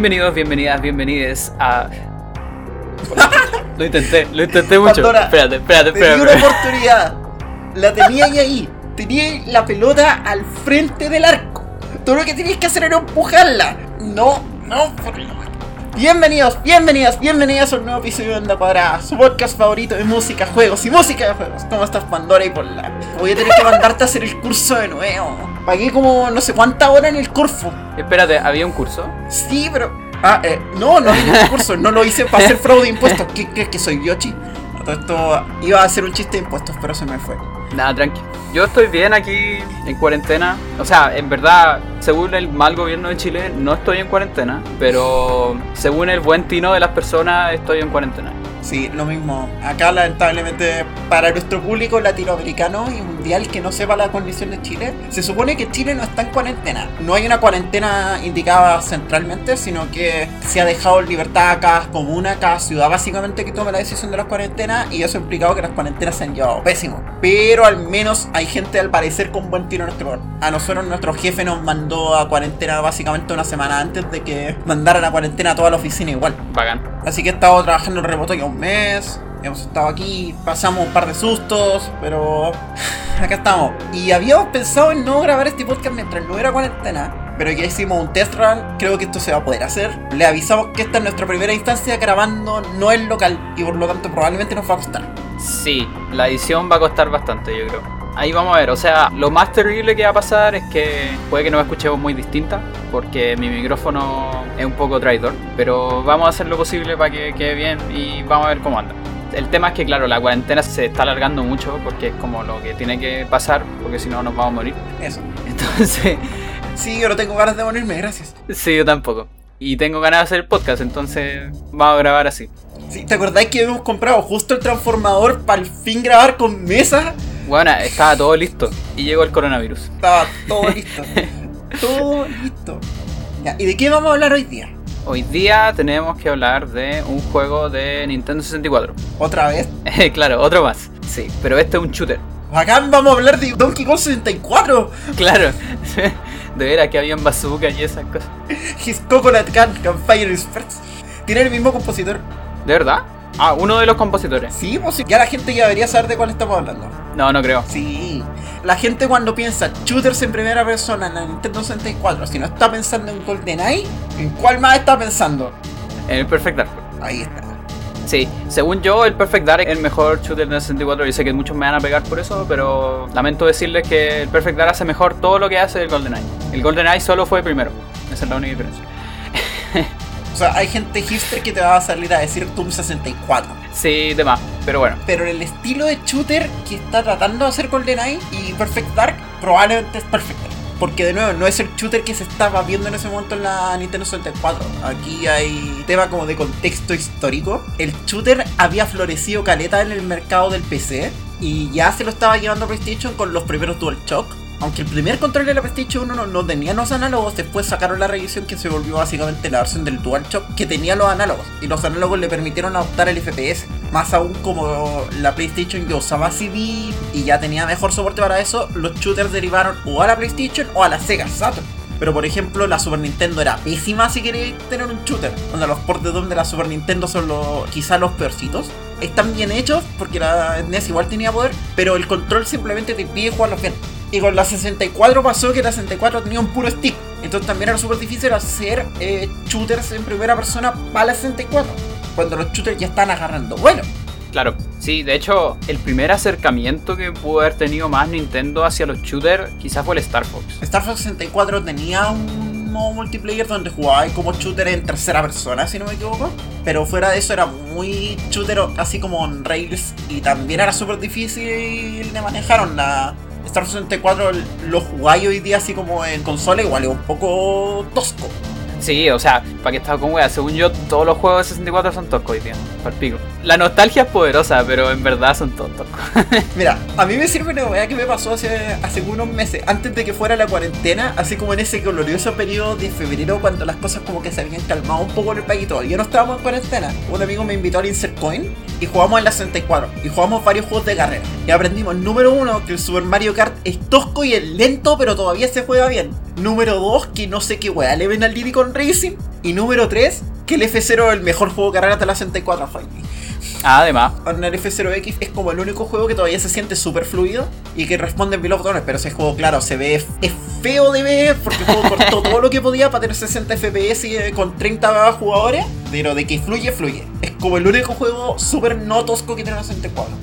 Bienvenidos, bienvenidas, bienvenides a. lo intenté, lo intenté mucho. Pandora, espérate, espérate, espérate. una oportunidad. La tenía ahí, ahí. Tenía la pelota al frente del arco. Todo lo que tenías que hacer era empujarla. No, no, por. Bienvenidos, bienvenidas, bienvenidas a un nuevo episodio de Onda Cuadrada, su podcast favorito de música, juegos y música de juegos. ¿Cómo estás, Pandora y por la? Voy a tener que mandarte a hacer el curso de nuevo. Pagué como no sé cuántas horas en el Corfo. Espérate, ¿había un curso? Sí, pero. Ah, eh, no, no hice el curso, no lo hice para hacer fraude de impuestos. ¿Qué crees que soy Yoshi? Todo esto iba a hacer un chiste de impuestos, pero se me fue. Nada, tranqui. Yo estoy bien aquí en cuarentena. O sea, en verdad, según el mal gobierno de Chile, no estoy en cuarentena. Pero según el buen tino de las personas, estoy en cuarentena. Sí, lo mismo. Acá, lamentablemente, para nuestro público latinoamericano y mundial que no sepa la condición de Chile, se supone que Chile no está en cuarentena. No hay una cuarentena indicada centralmente, sino que se ha dejado libertad a cada comuna, a cada ciudad, básicamente, que tome la decisión de las cuarentenas. Y eso ha implicado que las cuarentenas se han llevado pésimo. Pero al menos hay gente, al parecer, con buen tiro en nuestro lugar. A nosotros, nuestro jefe nos mandó a cuarentena básicamente una semana antes de que mandaran a cuarentena a toda la oficina igual. Bacán. Así que he estado trabajando en remoto ya un mes. Hemos estado aquí, pasamos un par de sustos, pero acá estamos. Y habíamos pensado en no grabar este podcast mientras no era cuarentena. Pero ya hicimos un test run, creo que esto se va a poder hacer. Le avisamos que esta es nuestra primera instancia grabando no en local y por lo tanto probablemente nos va a costar. Sí, la edición va a costar bastante, yo creo. Ahí vamos a ver, o sea, lo más terrible que va a pasar es que puede que nos escuchemos muy distinta, porque mi micrófono es un poco traidor, pero vamos a hacer lo posible para que quede bien y vamos a ver cómo anda. El tema es que, claro, la cuarentena se está alargando mucho porque es como lo que tiene que pasar, porque si no nos vamos a morir. Eso. Entonces, Sí, yo no tengo ganas de morirme, gracias. sí, yo tampoco. Y tengo ganas de hacer el podcast, entonces vamos a grabar así. Sí, ¿Te acordáis que habíamos comprado justo el transformador para al fin grabar con mesa? Bueno, estaba todo listo y llegó el coronavirus. Estaba todo listo. todo listo. Ya, ¿Y de qué vamos a hablar hoy día? Hoy día tenemos que hablar de un juego de Nintendo 64. ¿Otra vez? Claro, otro más. Sí, pero este es un shooter. Acá vamos a hablar de Donkey Kong 64. Claro. De veras que habían bazookas y esas cosas. His Coconut Can Campfire Experts. Tiene el mismo compositor. ¿De verdad? Ah, uno de los compositores. Sí, pues ya la gente ya debería saber de cuál estamos hablando. No, no creo. Sí. La gente cuando piensa shooters en primera persona en la Nintendo 64, si no está pensando en GoldenEye, ¿en cuál más está pensando? En el Perfect Dark. Ahí está. Sí, según yo, el Perfect Dark es el mejor shooter de 64. Yo sé que muchos me van a pegar por eso, pero lamento decirles que el Perfect Dark hace mejor todo lo que hace el GoldenEye. El GoldenEye solo fue primero. Esa es la única diferencia. O sea, hay gente hipster que te va a salir a decir Doom 64. Sí, demás. Pero bueno, Pero el estilo de shooter que está tratando de hacer GoldenEye y Perfect Dark probablemente es perfecto. Porque de nuevo, no es el shooter que se estaba viendo en ese momento en la Nintendo 64. Aquí hay tema como de contexto histórico. El shooter había florecido caleta en el mercado del PC y ya se lo estaba llevando PlayStation con los primeros DualShock. Aunque el primer control de la PlayStation 1 no, no tenía los análogos, después sacaron la revisión que se volvió básicamente la versión del DualShock que tenía los análogos. Y los análogos le permitieron adoptar el FPS. Más aún como la PlayStation ya usaba CD y ya tenía mejor soporte para eso, los shooters derivaron o a la PlayStation o a la Sega Saturn. Pero por ejemplo, la Super Nintendo era pésima si queréis tener un shooter. Donde los ports de Doom de la Super Nintendo son los, quizá los peorcitos. Están bien hechos porque la NES igual tenía poder, pero el control simplemente te impide jugarlos bien. Y con la 64 pasó que la 64 tenía un puro stick. Entonces también era súper difícil hacer eh, shooters en primera persona para la 64. Cuando los shooters ya están agarrando bueno. Claro, sí, de hecho, el primer acercamiento que pudo haber tenido más Nintendo hacia los shooters quizás fue el Star Fox. Star Fox 64 tenía un modo multiplayer donde jugaba como shooter en tercera persona, si no me equivoco. Pero fuera de eso era muy shooter así como en rails y también era súper difícil de manejar. La Star Fox 64 lo jugáis hoy día así como en consola, igual es un poco tosco. Sí, o sea, para que estaba con wea, según yo, todos los juegos de 64 son toscos hoy día, pico. La nostalgia es poderosa, pero en verdad son todos toscos. Mira, a mí me sirve una weá que me pasó hace, hace unos meses, antes de que fuera la cuarentena, así como en ese glorioso periodo de febrero, cuando las cosas como que se habían calmado un poco en el país y todo. Yo no estábamos en cuarentena. Un amigo me invitó al Insert Coin y jugamos en la 64 y jugamos varios juegos de carrera. Y aprendimos, número uno, que el Super Mario Kart es tosco y es lento, pero todavía se juega bien. Número 2, que no sé qué weá le ven al Diddy con Racing. Y número 3, que el F0 es el mejor juego de carrera de la 64 Fighting. Ah, además. el F0X es como el único juego que todavía se siente súper fluido y que responde en botones, pero ese juego, claro, se ve, es feo de ver porque el juego cortó todo lo que podía para tener 60 FPS y, eh, con 30 jugadores, pero de que fluye, fluye. Es como el único juego súper no tosco que tiene la 64.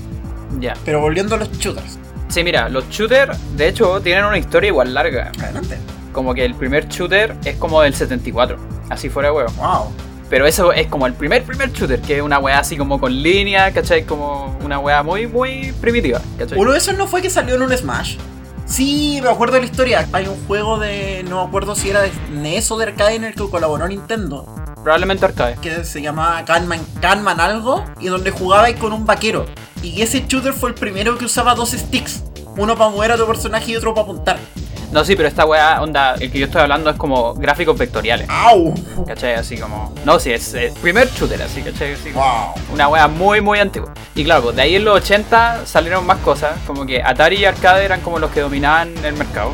Ya. Pero volviendo a los shooters. Sí, mira, los shooters, de hecho, tienen una historia igual larga. Adelante. Como que el primer shooter es como del 74. Así fuera, huevo. Wow. Pero eso es como el primer, primer shooter, que es una weá así como con línea, ¿cachai? Como una weá muy, muy primitiva, ¿cachai? Uno de esos no fue que salió en un Smash. Sí, me acuerdo de la historia. Hay un juego de. No me acuerdo si era de NES o de arcade en el que colaboró Nintendo. Probablemente arcade. Que se llamaba Gunman, Gunman algo. Y donde jugabais con un vaquero. Y ese shooter fue el primero que usaba dos sticks. Uno para mover a tu personaje y otro para apuntar. No, sí, pero esta weá, onda, el que yo estoy hablando es como gráficos vectoriales. ¡Au! ¿Cachai? Así como. No, sí, es el primer shooter, así, ¿cachai? Así como ¡Wow! Una weá muy, muy antigua. Y claro, pues de ahí en los 80 salieron más cosas. Como que Atari y Arcade eran como los que dominaban el mercado.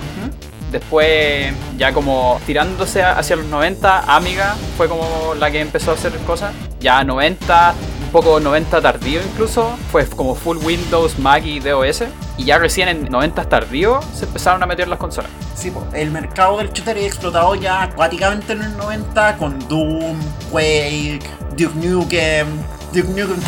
Después, ya como tirándose hacia los 90, Amiga fue como la que empezó a hacer cosas. Ya 90, un poco 90 tardío incluso, fue como full Windows, Mac y DOS. Y ya recién en 90 tardío se empezaron a meter las consolas. Sí, po, el mercado del shooter explotado ya acuáticamente en los 90 con Doom, Quake, Duke Nukem, Duke Nukem 3,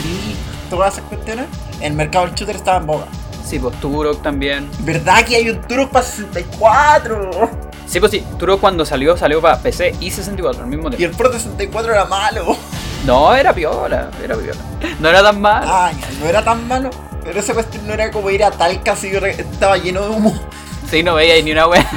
todas esas cuestiones. El mercado del shooter estaba en boga. Sí, pues Turok también. ¿Verdad que hay un Turok para 64? Sí, pues sí, Turok cuando salió, salió para PC y 64 al mismo Y tiempo. el Pro 64 era malo. No, era piola, era piola. No era tan mal. Ah, ya, no era tan malo. Pero esa cuestión no era como ir a Talca si estaba lleno de humo. Sí, no veía ni una wea.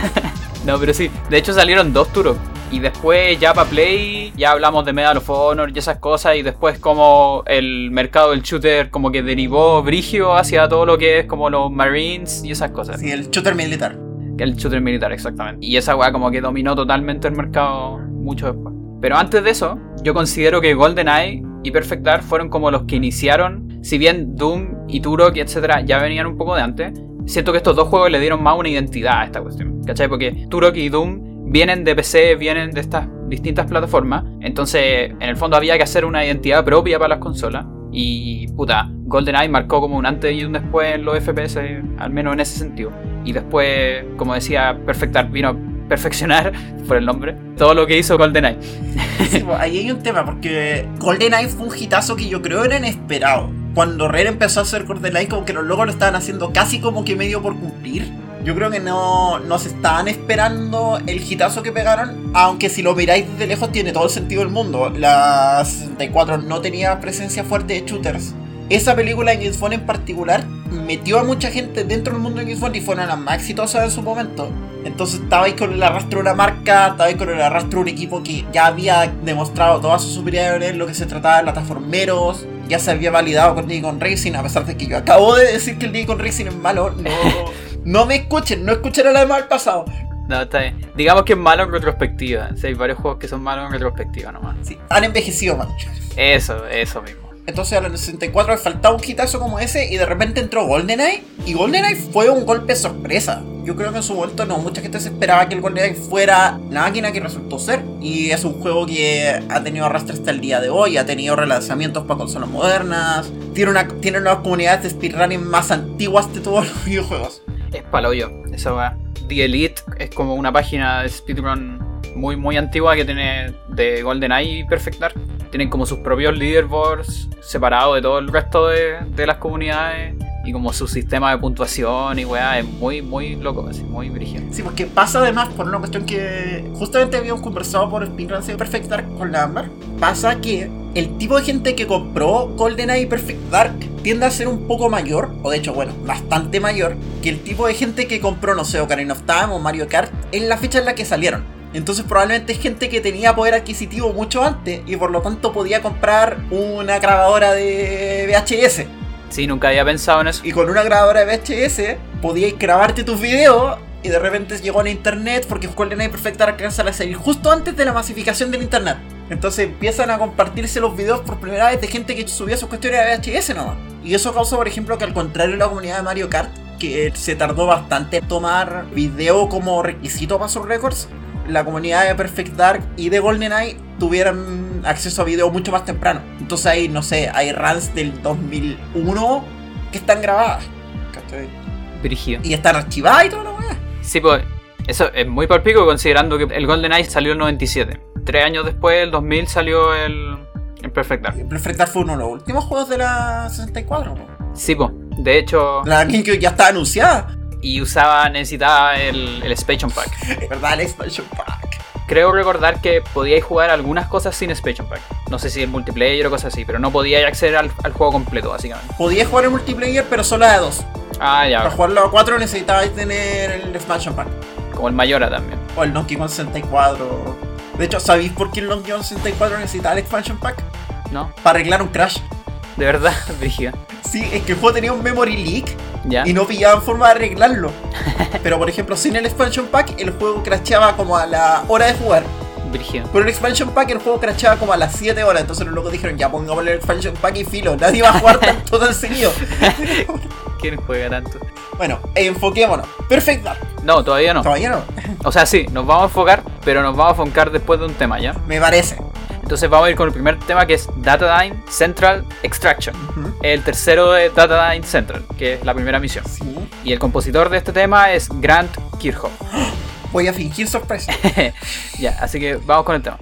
no, pero sí. De hecho salieron dos Turok. Y después ya para Play, ya hablamos de Medal of Honor y esas cosas. Y después como el mercado del shooter como que derivó brigio hacia todo lo que es como los Marines y esas cosas. Sí, el shooter militar. El shooter militar, exactamente. Y esa weá como que dominó totalmente el mercado mucho después. Pero antes de eso, yo considero que GoldenEye y Perfect Dark fueron como los que iniciaron. Si bien Doom y Turok etcétera ya venían un poco de antes, siento que estos dos juegos le dieron más una identidad a esta cuestión. ¿Cachai? Porque Turok y Doom vienen de PC, vienen de estas distintas plataformas. Entonces, en el fondo había que hacer una identidad propia para las consolas. Y puta, GoldenEye marcó como un antes y un después en los FPS, al menos en ese sentido. Y después, como decía, Perfect Dark vino perfeccionar, por el nombre, todo lo que hizo GoldenEye. Sí, pues, ahí hay un tema, porque GoldenEye fue un hitazo que yo creo era inesperado. Cuando Rare empezó a hacer GoldenEye, como que los logos lo estaban haciendo casi como que medio por cumplir. Yo creo que no, no se estaban esperando el hitazo que pegaron, aunque si lo miráis desde lejos tiene todo el sentido del mundo. La 64 no tenía presencia fuerte de shooters. Esa película en Xbox en particular metió a mucha gente dentro del mundo de Xbox y fueron las más exitosas en su momento. Entonces estabais con el arrastro de una marca, estabais con el arrastro de un equipo que ya había demostrado toda su superioridad en lo que se trataba de plataformeros, ya se había validado con Nikon Racing, a pesar de que yo acabo de decir que el Nikon Racing es malo, no, no me escuchen, no escuchen a la demás del pasado. No, está bien. Digamos que es malo en retrospectiva. Sí, hay varios juegos que son malos en retrospectiva nomás. Sí, han envejecido mal. Eso, eso mismo. Entonces a los 64 le faltaba un hitazo como ese y de repente entró GoldenEye y GoldenEye fue un golpe sorpresa. Yo creo que en su momento no, mucha gente se esperaba que el GoldenEye fuera la máquina que resultó ser. Y es un juego que ha tenido arrastre hasta el día de hoy, ha tenido relanzamientos para consolas modernas, tiene una, tiene una comunidad de speedrunning más antiguas de todos los videojuegos. Es paloyo, esa va. The Elite es como una página de speedrun muy, muy antigua que tiene de GoldenEye y Perfect Dark. Tienen como sus propios leaderboards separados de todo el resto de, de las comunidades. Y como su sistema de puntuación y weá, es muy, muy loco, así, muy brígido. Sí, porque pasa además por una cuestión que justamente habíamos conversado por Speedrun de Perfect Dark con la Amber. Pasa que el tipo de gente que compró GoldenEye y Perfect Dark tiende a ser un poco mayor, o de hecho, bueno, bastante mayor, que el tipo de gente que compró, no sé, Ocarina of Time o Mario Kart en la fecha en la que salieron. Entonces probablemente es gente que tenía poder adquisitivo mucho antes y por lo tanto podía comprar una grabadora de VHS. Sí, nunca había pensado en eso. Y con una grabadora de VHS podíais grabarte tus videos y de repente llegó a internet porque GoldenEye Perfect Dark alcanza a salir justo antes de la masificación del internet. Entonces empiezan a compartirse los videos por primera vez de gente que subía sus cuestiones de VHS nomás. Y eso causó, por ejemplo, que al contrario de la comunidad de Mario Kart, que se tardó bastante en tomar video como requisito para sus récords, la comunidad de Perfect Dark y de GoldenEye tuvieran acceso a video mucho más temprano. Entonces hay, no sé, hay runs del 2001 que están grabadas. ¿cachai? Y están archivadas y todo lo weá. Sí, pues eso es muy palpico considerando que el GoldenEye salió en 97. Tres años después, el 2000, salió el, el Perfect Dark. Perfect Dark fue uno de los últimos juegos de la 64. po. Sí, pues. De hecho, La GameCube ya estaba anunciada. Y usaba, necesitaba el, el Expansion Pack. Es verdad, el expansion pack. Creo recordar que podíais jugar algunas cosas sin Expansion Pack. No sé si el multiplayer o cosas así, pero no podíais acceder al, al juego completo, básicamente. Podías jugar en multiplayer, pero solo a dos. Ah, Para ya, jugarlo a 4 necesitabais tener el expansion pack. como el Mayora también. O el Donkey Kong 64. De hecho, ¿sabéis por qué el Donkey Kong 64 necesitaba el expansion pack? ¿No? Para arreglar un crash. De verdad, Brígido. Sí, es que el juego tenía un memory leak ¿Ya? y no pillaban forma de arreglarlo. Pero por ejemplo, sin el expansion pack, el juego crasheaba como a la hora de jugar. Brígido. Con el expansion pack, el juego crasheaba como a las 7 horas. Entonces los locos dijeron, ya pongámosle el expansion pack y filo. Nadie va a jugar tanto tan seguido. ¿Quién juega tanto? bueno, enfoquémonos. Perfect Dark. No, todavía no. Todavía no. O sea, sí, nos vamos a enfocar, pero nos vamos a enfocar después de un tema, ¿ya? Me parece. Entonces vamos a ir con el primer tema que es Datadyne Central Extraction. El tercero de Datadyne Central, que es la primera misión. Sí. Y el compositor de este tema es Grant Kirchhoff. Voy a fingir sorpresa. ya, así que vamos con el tema.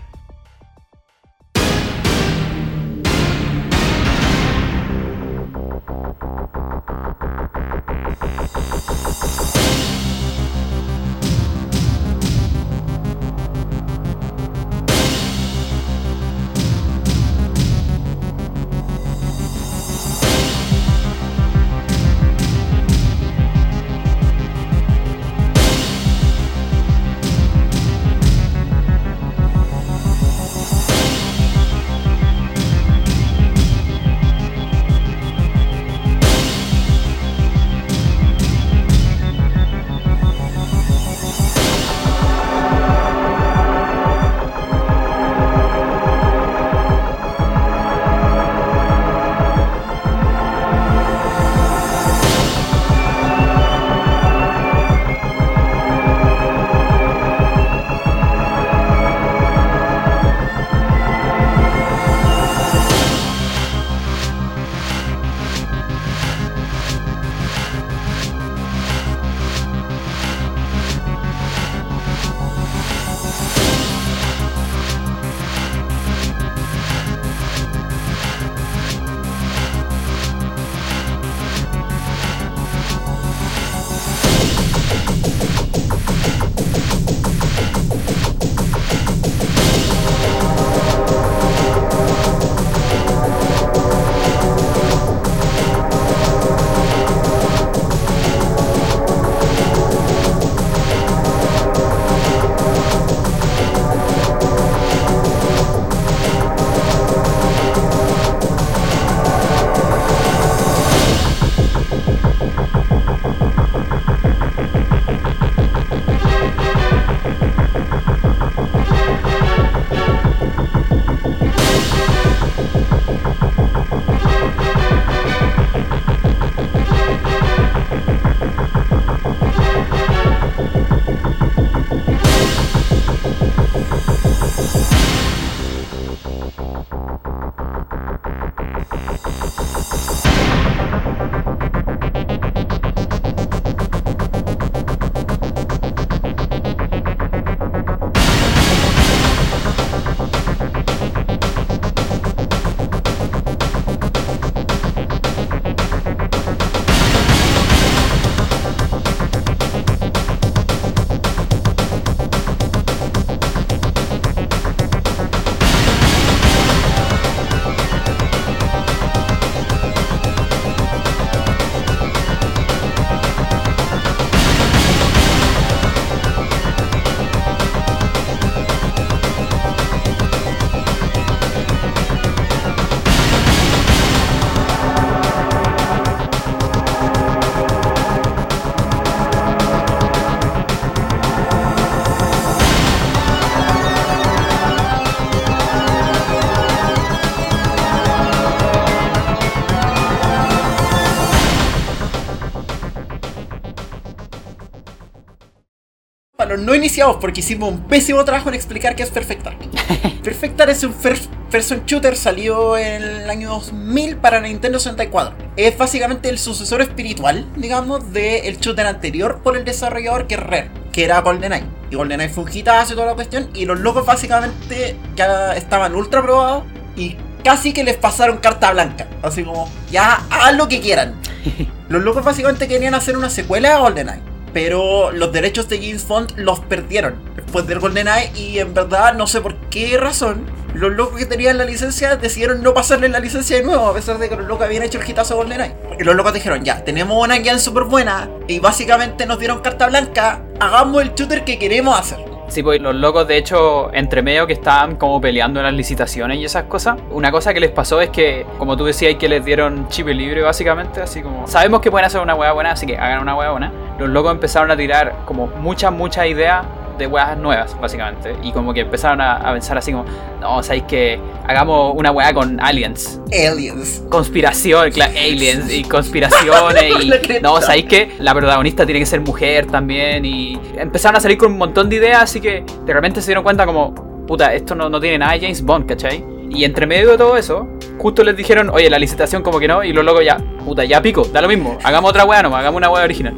No iniciamos porque hicimos un pésimo trabajo en explicar qué es Perfect Dark. Perfect Dark es un first person shooter, salió en el año 2000 para Nintendo 64. Es básicamente el sucesor espiritual, digamos, del shooter anterior por el desarrollador que es Rare, que era GoldenEye. Y GoldenEye fue un hitazo y toda la cuestión, y los locos básicamente ya estaban ultra probados y casi que les pasaron carta blanca. Así como, ya hagan lo que quieran. Los locos básicamente querían hacer una secuela a GoldenEye. Pero los derechos de James Bond los perdieron después del GoldenEye y en verdad no sé por qué razón los locos que tenían la licencia decidieron no pasarle la licencia de nuevo, a pesar de que los locos habían hecho el hitazo GoldenEye. Y los locos dijeron, ya, tenemos una guía súper buena y básicamente nos dieron carta blanca, hagamos el shooter que queremos hacer. Sí, pues los locos, de hecho, entre medio que estaban como peleando en las licitaciones y esas cosas, una cosa que les pasó es que, como tú decías, que les dieron chip libre, básicamente, así como, sabemos que pueden hacer una hueá buena, así que hagan una hueá buena. Los locos empezaron a tirar como muchas, muchas ideas de weas nuevas, básicamente. Y como que empezaron a, a pensar así como, no, sabéis que hagamos una wea con aliens. Aliens. Conspiración, claro, aliens y conspiraciones. y no, sabéis que la protagonista tiene que ser mujer también. Y empezaron a salir con un montón de ideas, así que de repente se dieron cuenta como, puta, esto no, no tiene nada de James Bond, ¿cachai? Y entre medio de todo eso, justo les dijeron, oye, la licitación como que no, y los locos ya, puta, ya pico, da lo mismo, hagamos otra wea nomás, hagamos una wea original.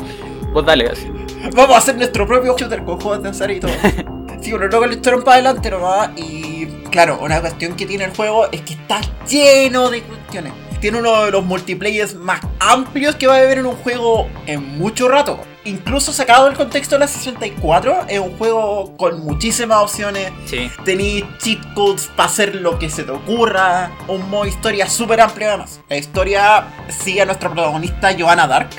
Vos dale, así. Vamos a hacer nuestro propio shooter con juegos de azar y todo. sí, los locos le echaron para adelante nomás. Y claro, una cuestión que tiene el juego es que está lleno de cuestiones. Tiene uno de los multiplayers más amplios que va a haber en un juego en mucho rato. Incluso sacado del contexto de la 64, es un juego con muchísimas opciones. Sí. Tenéis cheat codes para hacer lo que se te ocurra. Un modo historia súper amplio además. La historia sigue a nuestra protagonista Joanna Dark.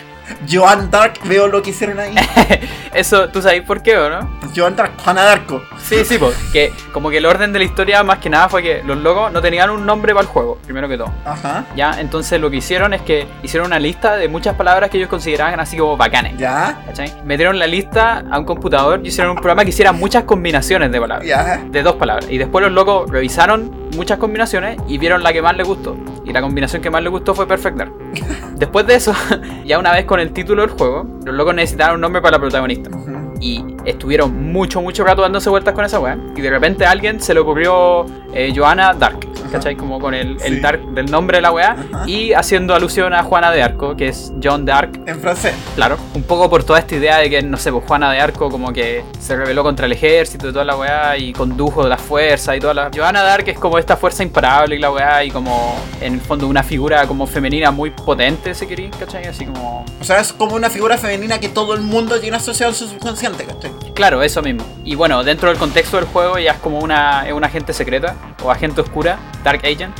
Joan Dark, veo lo que hicieron ahí. Eso, ¿tú sabes por qué o no? Joan Dark, Juana Darko. Sí, sí, pues. Que como que el orden de la historia más que nada fue que los locos no tenían un nombre para el juego, primero que todo. Ajá. Ya, entonces lo que hicieron es que hicieron una lista de muchas palabras que ellos consideraban así como bacanes. Ya. ¿Cachai? Metieron la lista a un computador y hicieron un programa que hiciera muchas combinaciones de palabras. Ya. De dos palabras. Y después los locos revisaron muchas combinaciones y vieron la que más les gustó. Y la combinación que más les gustó fue Perfect Dark. Después de eso, ya una vez con el título del juego, los locos necesitaron un nombre para la protagonista. Y estuvieron mucho, mucho rato dándose vueltas con esa weá. Y de repente a alguien se le ocurrió eh, Johanna Dark. ¿Cachai? Como con el, el Sí. Dark del nombre de la weá. Y haciendo alusión a Juana de Arco, que es John de Arc. En francés. Claro, un poco por toda esta idea de que, no sé, pues Juana de Arco como que se rebeló contra el ejército y toda la weá y condujo la fuerza y toda la... Johanna de Arc es como esta fuerza imparable y la weá y como en el fondo una figura como femenina muy potente, si queréis, ¿cachai? Así como... O sea, es como una figura femenina que todo el mundo tiene asociado en su subconsciente, ¿cachai? Claro, eso mismo. Y bueno, dentro del contexto del juego ella es como una, es una agente secreta o agente oscura, Dark Agent.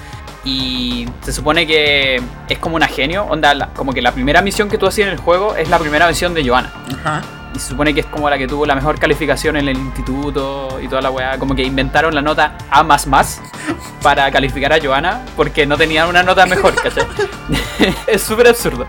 Y se supone que es como una genio, onda, la- como que la primera misión que tú hacías en el juego es la primera misión de Johanna. Ajá. Y se supone que es como la que tuvo la mejor calificación en el instituto y toda la weá. Como que inventaron la nota A para calificar a Johanna porque no tenían una nota mejor, ¿cachai? es súper absurdo.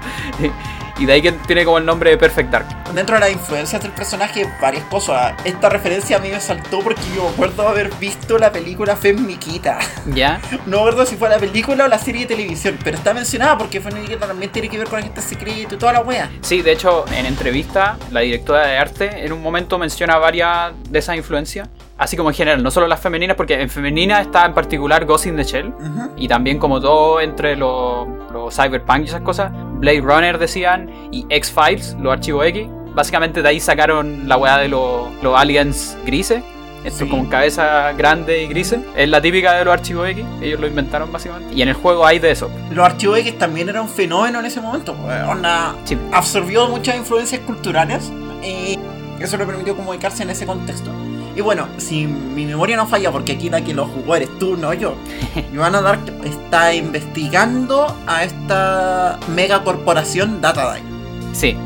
Y de ahí que tiene como el nombre de Perfect Dark. Dentro de las influencias del personaje, varias cosas. Esta referencia a mí me saltó porque yo me acuerdo haber visto la película Femmiquita. ¿Ya? No me acuerdo si fue la película o la serie de televisión, pero está mencionada porque Femmiquita también tiene que ver con agente secreto y toda la wea. Sí, de hecho, en entrevista, la directora de arte en un momento menciona varias de esas influencias. Así como en general, no solo las femeninas, porque en femenina está en particular Ghost in the Shell. Ujú. Y también como todo entre los los cyberpunk y esas cosas, Blade Runner decían, y X-Files, los archivos X. Básicamente de ahí sacaron la weá de los, los aliens grises. Esto Sí. con cabeza grande y grises. Es la típica de los archivos X. Ellos lo inventaron básicamente. Y en el juego hay de eso. Los archivos X también era un fenómeno en ese momento. pues, Onda, Sí. absorbió muchas influencias culturales y eso le permitió comunicarse en ese contexto. Y bueno, si mi memoria no falla, porque aquí la que lo jugó eres tú, no yo. Joanna Dark está investigando a esta megacorporación Datadine. Sí.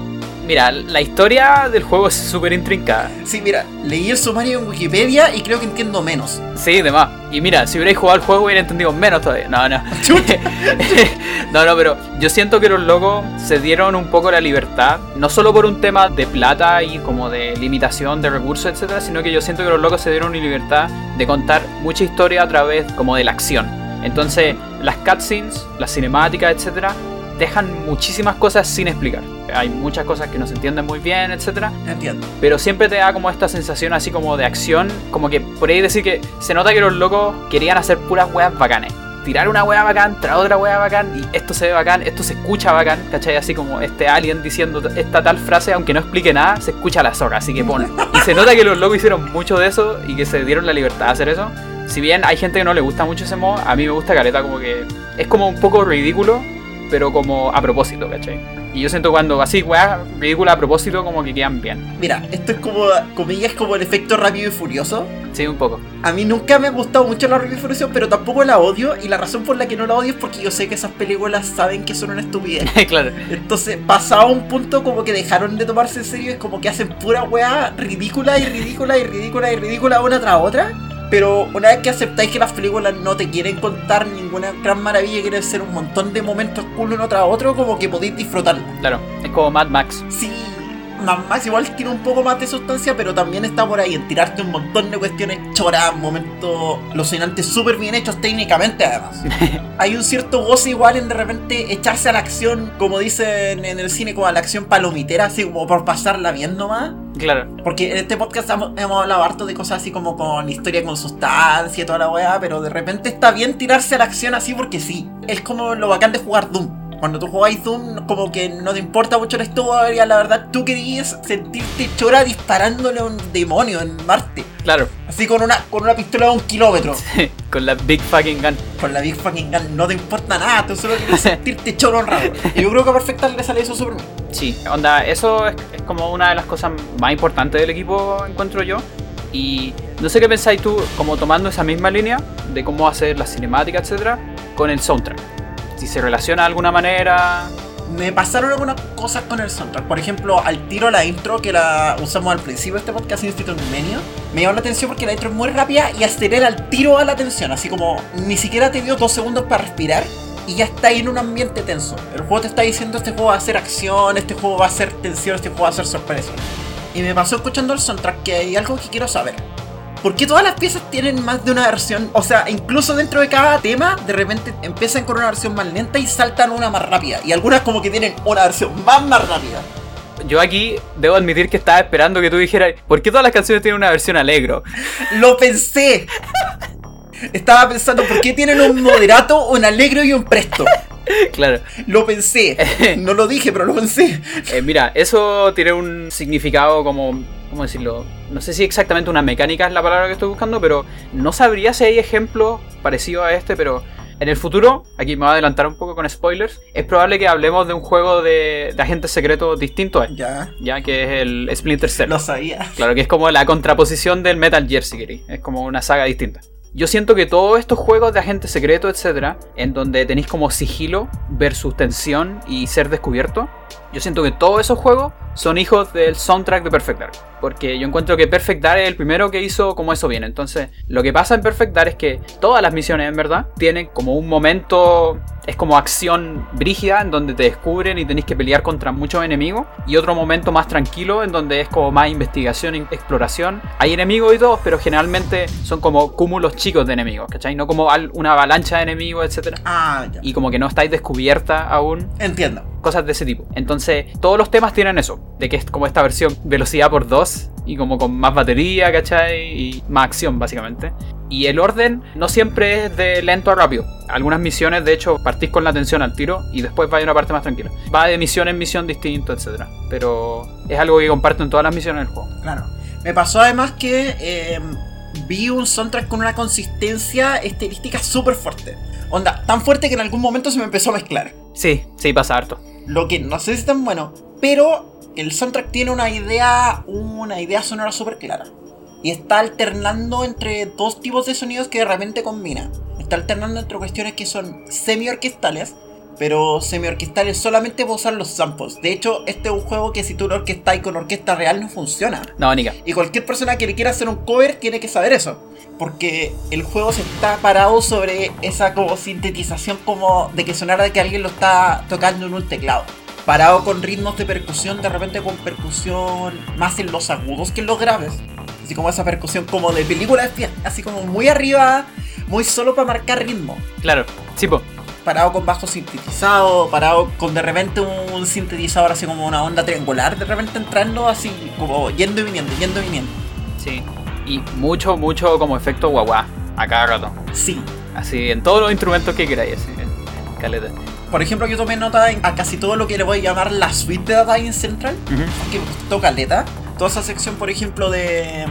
Mira, la historia del juego es súper intrincada. Sí, mira, leí el sumario en Wikipedia y creo que entiendo menos. Sí, demás. Y mira, si hubierais jugado el juego hubiera entendido menos todavía. No, no. No, no, pero yo siento que los locos se dieron un poco la libertad, no solo por un tema de plata y como de limitación de recursos, etcétera, sino que yo siento que los locos se dieron una libertad de contar mucha historia a través como de la acción. Entonces, las cutscenes, las cinemáticas, etcétera, dejan muchísimas cosas sin explicar. Hay muchas cosas que no se entienden muy bien, etcétera. Entiendo. Pero siempre te da como esta sensación así como de acción, como que por ahí decir que se nota que los locos querían hacer puras weas bacanes. Tirar una wea bacán, traer otra wea bacán, y esto se ve bacán, esto se escucha bacán, ¿cachai? Así como este alien diciendo esta tal frase, aunque no explique nada, se escucha la soga, así que pone. Y se nota que los locos hicieron mucho de eso y que se dieron la libertad de hacer eso. Si bien hay gente que no le gusta mucho ese modo, a mí me gusta Caleta como que es como un poco ridículo, pero como a propósito, ¿cachai? Y yo siento cuando así, weá, ridícula a propósito, como que quedan bien. Mira, esto es como, comillas, como el efecto rápido y furioso. Sí, un poco. A mí nunca me ha gustado mucho la Rápido y Furioso, pero tampoco la odio. Y la razón por la que no la odio es porque yo sé que esas películas saben que son una estupidez. claro. Entonces, pasado un punto como que dejaron de tomarse en serio, es como que hacen pura weá ridícula y ridícula y ridícula y ridícula una tras otra. Pero una vez que aceptáis que las películas no te quieren contar ninguna gran maravilla, quieren ser un montón de momentos cool uno tras otro, como que podéis disfrutarla. Claro, es como Mad Max. Sí, Max igual tiene un poco más de sustancia, pero también está por ahí en tirarte un montón de cuestiones choras, momentos alucinantes súper bien hechos técnicamente además. Hay un cierto goce igual en de repente echarse a la acción, como dicen en el cine, como a la acción palomitera, así como por pasarla bien nomás. Claro. Porque en este podcast hemos, hemos hablado harto de cosas así como con historia con sustancia y toda la weá, pero de repente está bien tirarse a la acción así porque sí. Es como lo bacán de jugar Doom. Cuando tú jugáis Doom, como que no te importa mucho la historia, la verdad, tú querías sentirte chora disparándole a un demonio en Marte. Claro. Así con una, con una pistola de un kilómetro. Sí, con la Big Fucking Gun. Con la Big Fucking Gun, no te importa nada, tú solo quieres sentirte choro honrado. Y yo creo que a Perfecta le sale eso súper bien. Sí, onda, eso es, es como una de las cosas más importantes del equipo, encuentro yo. Y no sé qué pensáis tú, como tomando esa misma línea de cómo hacer la cinemática, etcétera, con el soundtrack. Si se relaciona de alguna manera. Me pasaron algunas cosas con el soundtrack. Por ejemplo, al tiro la intro que la usamos al principio de este podcast Institute Menio, me llamó la atención porque la intro es muy rápida y acelera al tiro a la atención. Así como ni siquiera te dio dos segundos para respirar y ya está ahí en un ambiente tenso. El juego te está diciendo este juego va a ser acción, este juego va a ser tensión, este juego va a ser sorpresa. Y me pasó escuchando el soundtrack que hay algo que quiero saber. ¿Por qué todas las piezas tienen más de una versión? O sea, incluso dentro de cada tema, de repente empiezan con una versión más lenta y saltan una más rápida. Y algunas como que tienen una versión más más rápida. Yo aquí debo admitir que estaba esperando que tú dijeras, ¿por qué todas las canciones tienen una versión alegro? Lo pensé. Estaba pensando, ¿por qué tienen un moderato, un alegro y un presto? Claro. Lo pensé. No lo dije, pero lo pensé. Eh, mira, eso tiene un significado como, ¿cómo decirlo? No sé si exactamente una mecánica es la palabra que estoy buscando, pero no sabría si hay ejemplos parecidos a este, pero en el futuro, aquí me voy a adelantar un poco con spoilers, es probable que hablemos de un juego de, de agentes secretos distinto a él. Ya. Ya que es el Splinter Cell. Lo sabía. Claro que es como la contraposición del Metal Gear, si queréis. Es como una saga distinta. Yo siento que todos estos juegos de agente secreto, etcétera, en donde tenéis como sigilo versus tensión y ser descubierto, yo siento que todos esos juegos son hijos del soundtrack de Perfect Dark. Porque yo encuentro que Perfect Dark es el primero que hizo como eso bien. Entonces, lo que pasa en Perfect Dark es que todas las misiones, en verdad, tienen como un momento. Es como acción brígida en donde te descubren y tenéis que pelear contra muchos enemigos. Y otro momento más tranquilo en donde es como más investigación y exploración. Hay enemigos y todos, pero generalmente son como cúmulos chicos de enemigos, ¿cachai? No como una avalancha de enemigos, etcétera Ah, ya. y como que no estáis descubierta aún, Entiendo. cosas de ese tipo. Entonces, todos los temas tienen eso, de que es como esta versión velocidad por 2 y como con más batería, ¿cachai? Y más acción, básicamente. Y el orden no siempre es de lento a rápido. Algunas misiones, de hecho, partís con la tensión al tiro y después va a una parte más tranquila. Va de misión en misión distinto, etc. Pero es algo que comparten todas las misiones del juego. Claro. Me pasó además que eh, vi un soundtrack con una consistencia estilística súper fuerte. Onda, tan fuerte que en algún momento se me empezó a mezclar. Sí, sí, pasa harto. Lo que no sé si es tan bueno, pero el soundtrack tiene una idea, una idea sonora súper clara. Y está alternando entre dos tipos de sonidos que de repente combina. Está alternando entre cuestiones que son semi-orquestales, pero semi-orquestales solamente para usar los samples. De hecho, este es un juego que si tú lo orquestas con orquesta real no funciona. No, Nika. Y cualquier persona que le quiera hacer un cover tiene que saber eso. Porque el juego se está parado sobre esa como sintetización como de que sonara que alguien lo está tocando en un teclado. Parado con ritmos de percusión, de repente con percusión más en los agudos que en los graves. Así como esa percusión como de película de así como muy arriba, muy solo para marcar ritmo. Claro, sí, po. Parado con bajo sintetizado, parado con de repente un sintetizador así como una onda triangular, de repente entrando así, como yendo y viniendo, yendo y viniendo. Sí, y mucho, mucho como efecto guagua a cada rato. Sí. Así, en todos los instrumentos que queráis, así, caleta. Por ejemplo, yo tomé nota a casi todo lo que le voy a llamar la suite de Data in Central, que me gustó caleta. Toda esa sección, por ejemplo, de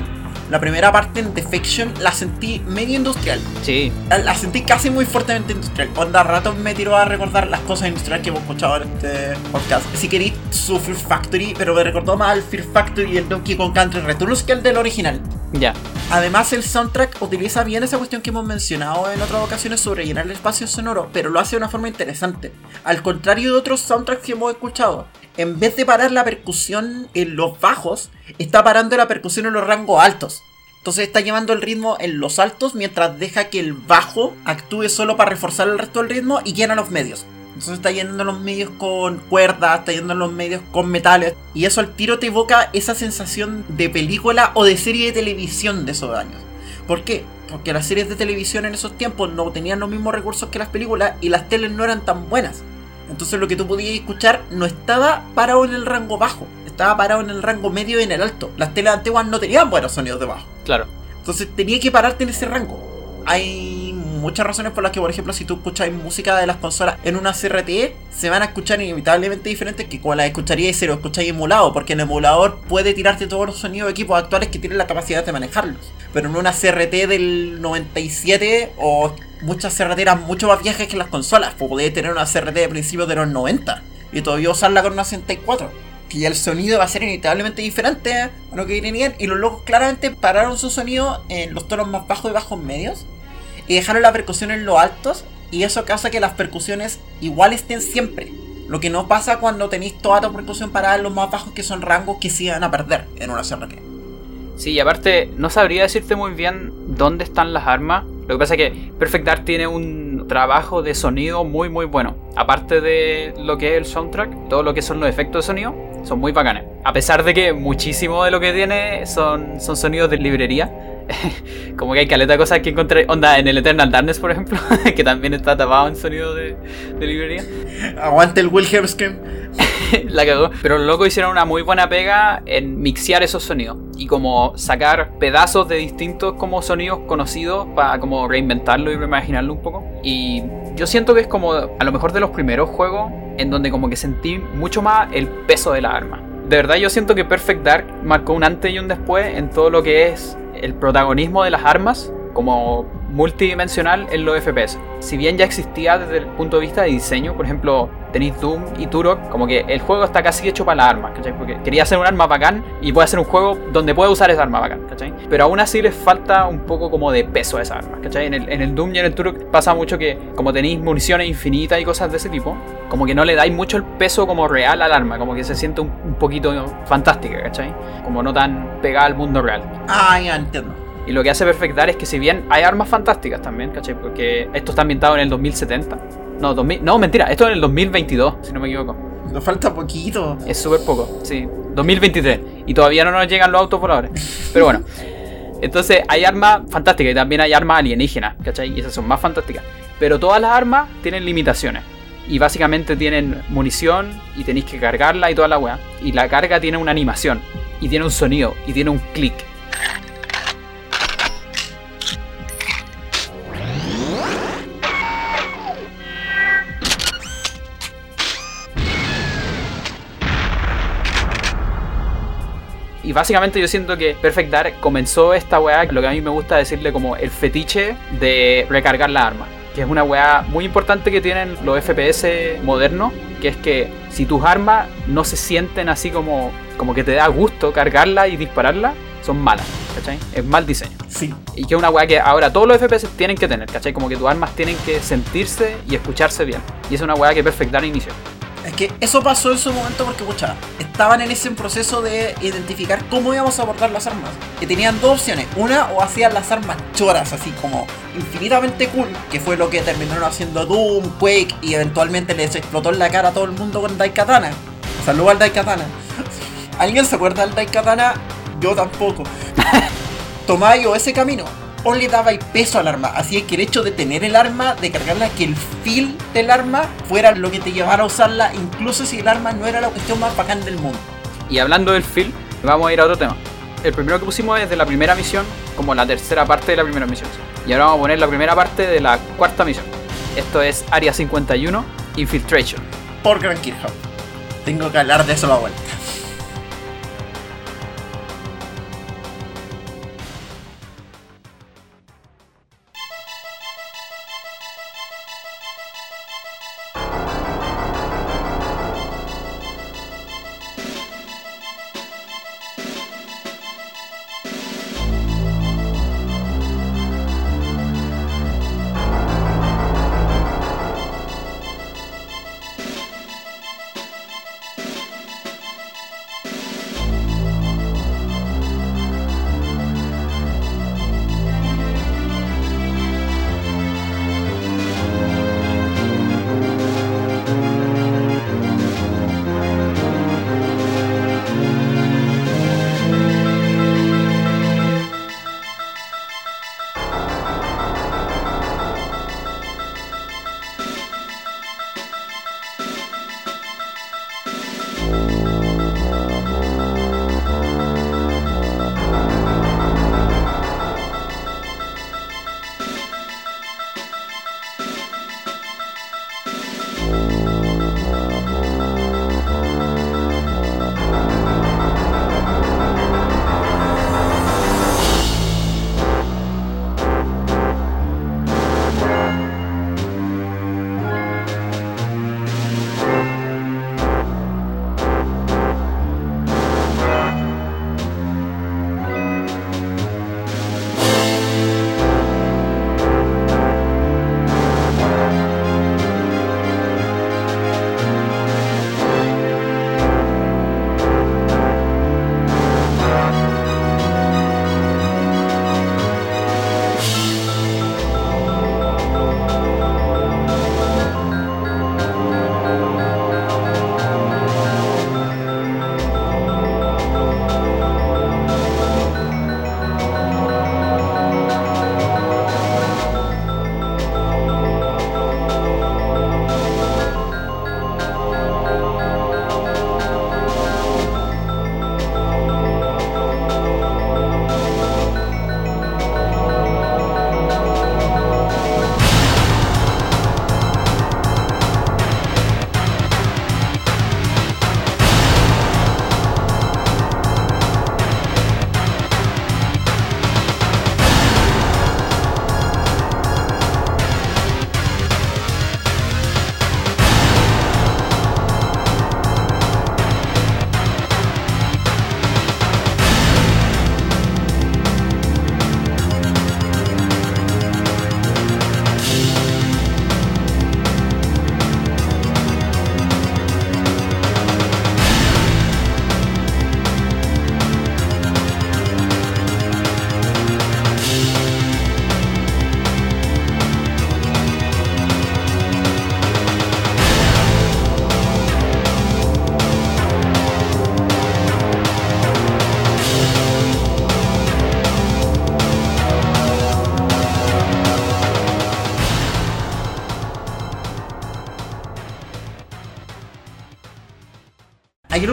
la primera parte en Defection la sentí medio industrial. Sí. La, sentí casi muy fuertemente industrial. Onda rato me tiró a recordar las cosas industriales que hemos escuchado en este podcast. Si queréis su Fear Factory, pero me recordó más al Fear Factory y el Donkey Kong Country Returns que el del original. Ya. Además, el soundtrack utiliza bien esa cuestión que hemos mencionado en otras ocasiones sobre llenar el espacio sonoro, pero lo hace de una forma interesante. Al contrario de otros soundtracks que hemos escuchado, en vez de parar la percusión en los bajos, está parando la percusión en los rangos altos. Entonces está llevando el ritmo en los altos mientras deja que el bajo actúe solo para reforzar el resto del ritmo y llena los medios. Entonces está yendo los medios con cuerdas, está yendo los medios con metales. Y eso al tiro te evoca esa sensación de película o de serie de televisión de esos años. ¿Por qué? Porque las series de televisión en esos tiempos no tenían los mismos recursos que las películas y las teles no eran tan buenas. Entonces lo que tú podías escuchar no estaba parado en el rango bajo, estaba parado en el rango medio y en el alto. Las teles antiguas no tenían buenos sonidos de bajo. Claro. Entonces tenía que pararte en ese rango. Hay muchas razones por las que, por ejemplo, si tú escuchas música de las consolas en una CRT, se van a escuchar inevitablemente diferentes que como las escucharíais si lo escucháis emulado, porque el emulador puede tirarte todos los sonidos de equipos actuales que tienen la capacidad de manejarlos. Pero en una CRT del 97 o muchas CRT mucho más viejas que las consolas, pues podéis tener una CRT de principios de los 90 y todavía usarla con una 64 que ya el sonido va a ser inevitablemente diferente a lo que tenían. Y los locos claramente pararon su sonido en los tonos más bajos y bajos medios. Y dejaron la percusión en los altos. Y eso causa que las percusiones igual estén siempre. Lo que no pasa cuando tenéis toda tu percusión parada en los más bajos, que son rangos que se van a perder en una CRT. Sí, y aparte, no sabría decirte muy bien dónde están las armas. Lo que pasa es que Perfect Dark tiene un trabajo de sonido muy muy bueno. Aparte de lo que es el soundtrack, todo lo que son los efectos de sonido, son muy bacanes. A pesar de que muchísimo de lo que tiene son, son sonidos de librería. Como que hay caleta de cosas que encontré. Onda, en el Eternal Darkness, por ejemplo, que también está tapado en sonido de, de librería. Aguante el Wilhelm Scream. la cagó. Pero los locos hicieron una muy buena pega en mixear esos sonidos. Y como sacar pedazos de distintos como sonidos conocidos para como reinventarlo y reimaginarlo un poco. Y yo siento que es como a lo mejor de los primeros juegos en donde como que sentí mucho más el peso de la arma. De verdad yo siento que Perfect Dark marcó un antes y un después en todo lo que es el protagonismo de las armas como multidimensional en los FPS. Si bien ya existía desde el punto de vista de diseño, por ejemplo, tenéis Doom y Turok, como que el juego está casi hecho para las armas, ¿cachai? Porque quería hacer un arma bacán y puede hacer un juego donde puede usar esa arma bacán, ¿cachai? Pero aún así les falta un poco como de peso a esa arma, ¿cachai? En el, en el Doom y en el Turok pasa mucho que como tenéis municiones infinitas y cosas de ese tipo, como que no le dais mucho el peso como real al arma, como que se siente un, un poquito fantástica, ¿cachai? Como no tan pegada al mundo real. Ah, ya entiendo. Y lo que hace Perfect Dark es que si bien hay armas fantásticas también, ¿cachai? Porque esto está ambientado en el 2070. No, 2000, no, mentira, esto es en el 2022, si no me equivoco. Nos falta poquito. Es súper poco, sí. 2023. Y todavía no nos llegan los autos voladores. Pero bueno. Entonces hay armas fantásticas y también hay armas alienígenas, ¿cachai? Y esas son más fantásticas. Pero todas las armas tienen limitaciones. Y básicamente tienen munición y tenéis que cargarla y toda la weá. Y la carga tiene una animación. Y tiene un sonido. Y tiene un clic. Y básicamente yo siento que Perfect Dark comenzó esta weá, lo que a mí me gusta decirle como el fetiche de recargar la arma. Que es una weá muy importante que tienen los FPS modernos, que es que si tus armas no se sienten así como, como que te da gusto cargarla y dispararla, son malas, ¿cachai? Es mal diseño. Sí. Y que es una weá que ahora todos los FPS tienen que tener, ¿cachai? Como que tus armas tienen que sentirse y escucharse bien. Y es una weá que Perfect Dark inició. Que eso pasó en su momento porque, pucha, estaban en ese proceso de identificar cómo íbamos a abordar las armas. Que tenían dos opciones. Una, o hacían las armas choras, así como infinitamente cool, que fue lo que terminaron haciendo Doom, Quake, y eventualmente les explotó en la cara a todo el mundo con Daikatana. Saludos al Daikatana. ¿Alguien se acuerda del Daikatana? Yo tampoco. Tomáis ese camino, o le dabais peso al arma. Así es que el hecho de tener el arma, de cargarla, que el feel del arma fuera lo que te llevara a usarla, incluso si el arma no era la cuestión más bacán del mundo. Y hablando del feel, vamos a ir a otro tema. El primero que pusimos es de la primera misión, como la tercera parte de la primera misión. Y ahora vamos a poner la primera parte de la cuarta misión. Esto es Área 51, Infiltration. Por Gran Kirchhoff. Tengo que hablar de eso a la vuelta.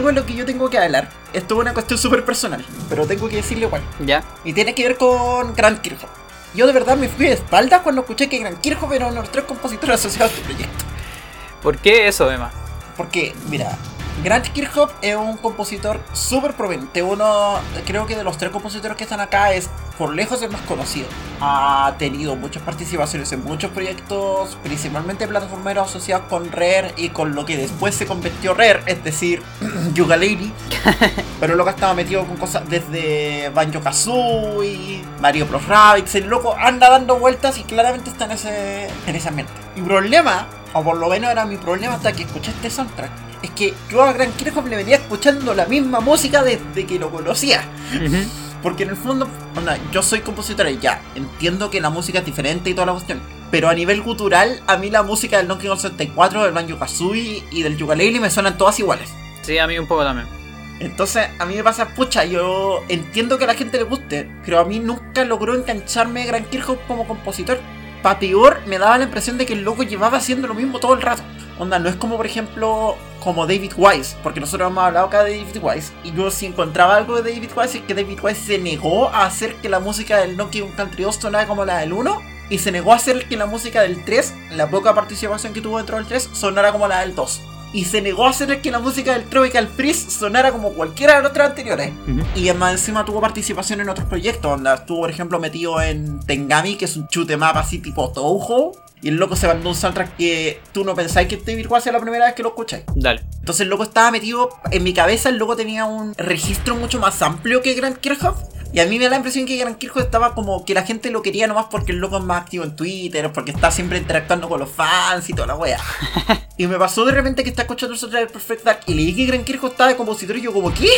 Algo lo que yo tengo que hablar. Esto es una cuestión súper personal, pero tengo que decirle igual. ¿Ya? Y tiene que ver con Grant Kirchhoff. Yo de verdad me fui de espaldas cuando escuché que Grant Kirchhoff era uno de los tres compositores asociados a este proyecto. ¿Por qué eso, Emma? Porque, mira, Grant Kirchhoff es un compositor súper proveniente. Uno, creo que de los tres compositores que están acá, es por lejos el más conocido. Ha tenido muchas participaciones en muchos proyectos, principalmente plataformeros asociados con Rare y con lo que después se convirtió Rare, es decir, Yuga Lady. Pero loco estaba metido con cosas desde Banjo Kazooie, Mario Bros. Rabbids. El loco anda dando vueltas y claramente está en ese, en ese ambiente. Mi problema, o por lo menos era mi problema hasta que escuché este soundtrack, es que yo a Gran Kirchhoff le venía escuchando la misma música desde que lo conocía. Porque en el fondo, onda, yo soy compositor y ya, entiendo que la música es diferente y toda la cuestión. Pero a nivel cultural, a mí la música del Donkey Kong 64, del Banjo Kazooie y del Yooka-Laylee me suenan todas iguales. Sí, a mí un poco también. Entonces, a mí me pasa, pucha, yo entiendo que a la gente le guste, pero a mí nunca logró engancharme Gran Kirchhoff como compositor. Pa' peor, me daba la impresión de que el loco llevaba haciendo lo mismo todo el rato. Onda, no es como, por ejemplo, como David Wise, porque nosotros hemos hablado acá de David Wise, y yo si encontraba algo de David Wise es que David Wise se negó a hacer que la música del Nokia un Country 2 sonara como la del 1, y se negó a hacer que la música del 3, la poca participación que tuvo dentro del 3, sonara como la del 2 y se negó a hacer que la música del Tropical Freeze sonara como cualquiera de los otros anteriores. Y además encima tuvo participación en otros proyectos, donde estuvo por ejemplo metido en Tengami, que es un chute map así tipo Touhou. Y el loco se mandó un soundtrack que tú no pensáis que este Virtual sea la primera vez que lo escucháis. Dale. Entonces el loco estaba metido, en mi cabeza el loco tenía un registro mucho más amplio que Grant Kirchhoff. Y a mí me da la impresión que Gran Kirchhoff estaba como que la gente lo quería nomás porque el loco es más activo en Twitter, porque está siempre interactuando con los fans y toda la wea. y me pasó de repente que está escuchando el soundtrack de Perfect Dark y leí que Gran Kirchhoff estaba de compositor y yo como, ¿qué?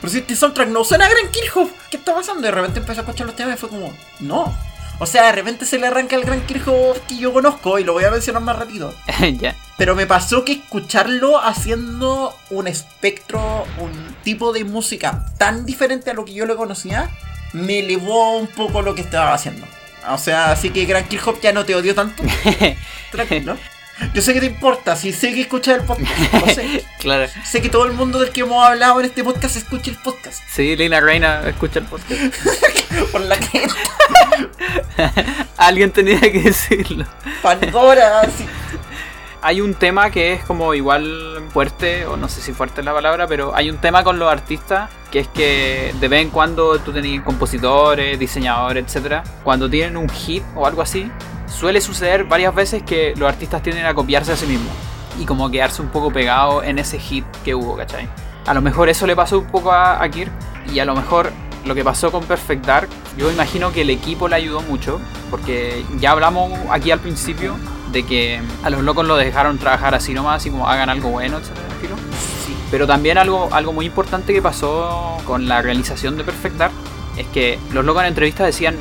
Pero si este soundtrack no suena a Gran Kirchhoff, ¿qué está pasando? Y de repente empecé a escuchar los temas y fue como, no. O sea, de repente se le arranca el Gran Kirchhoff que yo conozco y lo voy a mencionar más rápido. Pero me pasó que escucharlo haciendo un espectro, un tipo de música tan diferente a lo que yo le conocía, me elevó un poco lo que estaba haciendo. O sea, así que Gran Kirchhoff ya no te odio tanto. Tranquilo. Yo sé que te importa, si sé que escuchas el podcast. Lo sé. Claro. Sé que todo el mundo del que hemos hablado en este podcast escucha el podcast. Sí, Lina Reina escucha el podcast. Por la que Alguien tenía que decirlo. Pandora, así. Hay un tema que es como igual fuerte, o no sé si fuerte es la palabra, pero hay un tema con los artistas que es que de vez en cuando tú tenés compositores, diseñadores, etcétera, cuando tienen un hit o algo así, suele suceder varias veces que los artistas tienden a copiarse a sí mismos y como quedarse un poco pegado en ese hit que hubo, ¿cachai? A lo mejor eso le pasó un poco a, a y a lo mejor lo que pasó con Perfect Dark, yo imagino que el equipo le ayudó mucho, porque ya hablamos aquí al principio de que a los locos lo dejaron trabajar así nomás, así como hagan algo bueno, estilo. Sí. Pero también algo, algo muy importante que pasó con la realización de Perfect Dark es que los locos en entrevistas decían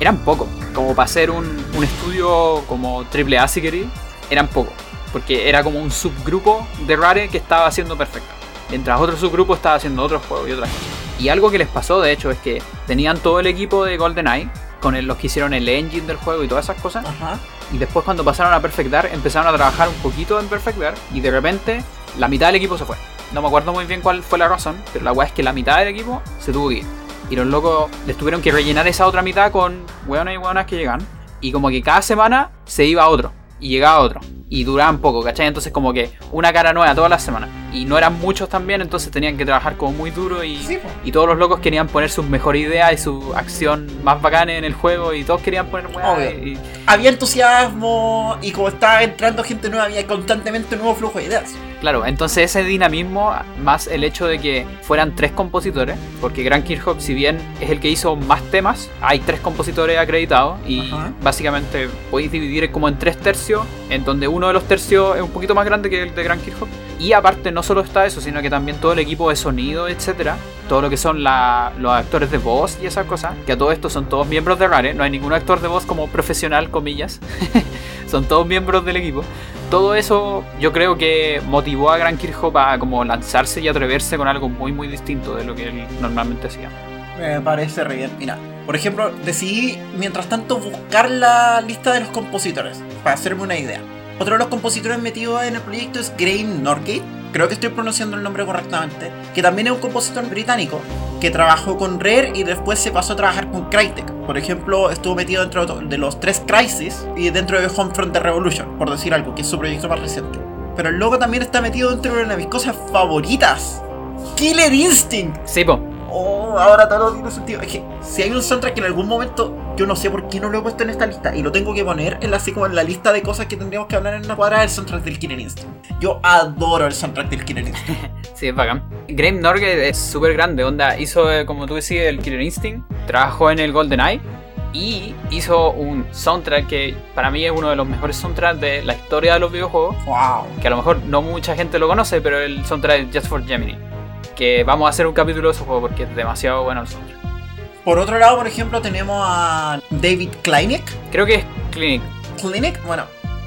eran poco, como para hacer un, un estudio como AAA si queréis, eran poco, porque era como un subgrupo de Rare que estaba haciendo Perfect Dark. Mientras otro subgrupo estaba haciendo otros juegos y otras cosas. Y algo que les pasó, de hecho, es que tenían todo el equipo de GoldenEye, con el- los que hicieron el engine del juego y todas esas cosas. Ajá. Y después cuando pasaron a Perfect Dark empezaron a trabajar un poquito en Perfect Dark y de repente la mitad del equipo se fue. No me acuerdo muy bien cuál fue la razón, pero la weá es que la mitad del equipo se tuvo que ir. Y los locos les tuvieron que rellenar esa otra mitad con weones y weonas que llegan. Y como que cada semana se iba otro. Y llegaba otro. Y duraban poco, ¿cachai? Entonces como que una cara nueva todas las semanas. Y no eran muchos también, entonces tenían que trabajar como muy duro y... Sí. Y todos los locos querían poner su mejor idea y su acción más bacana en el juego y todos querían poner Obvio. y, Había entusiasmo y como estaba entrando gente nueva, había constantemente un nuevo flujo de ideas. Claro, entonces ese dinamismo, más el hecho de que fueran tres compositores, porque Grant Kirchhoff, si bien es el que hizo más temas, hay tres compositores acreditados y Ajá. básicamente podéis dividir como en tres tercios, en donde uno de los tercios es un poquito más grande que el de Grant Kirchhoff. Y aparte no solo está eso, sino que también todo el equipo de sonido, etcétera, todo lo que son los actores de voz y esas cosas, que a todo esto son todos miembros de Rare, no hay ningún actor de voz como profesional, comillas, son todos miembros del equipo todo eso yo creo que motivó a Gran Kirchhoff a como lanzarse y atreverse con algo muy muy distinto de lo que él normalmente hacía. Me parece re bien. Mira, por ejemplo, decidí mientras tanto buscar la lista de los compositores para hacerme una idea. Otro de los compositores metidos en el proyecto es Graham Norgate, creo que estoy pronunciando el nombre correctamente, que también es un compositor británico que trabajó con Rare y después se pasó a trabajar con Crytek. Por ejemplo, estuvo metido dentro de los tres Crisis y dentro de Homefront The Revolution, por decir algo, que es su proyecto más reciente. Pero el loco también está metido dentro de una de mis cosas favoritas. Killer Instinct. Sí, po. Oh, ahora todo tiene sentido. Es que si hay un soundtrack que en algún momento yo no sé por qué no lo he puesto en esta lista y lo tengo que poner en la, así como en la lista de cosas que tendríamos que hablar en una cuadrada, el soundtrack del Killer Instinct. Yo adoro el soundtrack del Killer Instinct. Sí, es bacán. Graham Norgate es súper grande, onda, hizo, eh, como tú decías, el Killer Instinct, trabajó en el GoldenEye y hizo un soundtrack que para mí es uno de los mejores soundtracks de la historia de los videojuegos, wow. que a lo mejor no mucha gente lo conoce, pero el soundtrack es Just for Gemini. Que vamos a hacer un capítulo de ese juego porque es demasiado bueno el soundtrack. Por otro lado, por ejemplo, tenemos a David Kleinek. Creo que es Clinic. Clinic, bueno,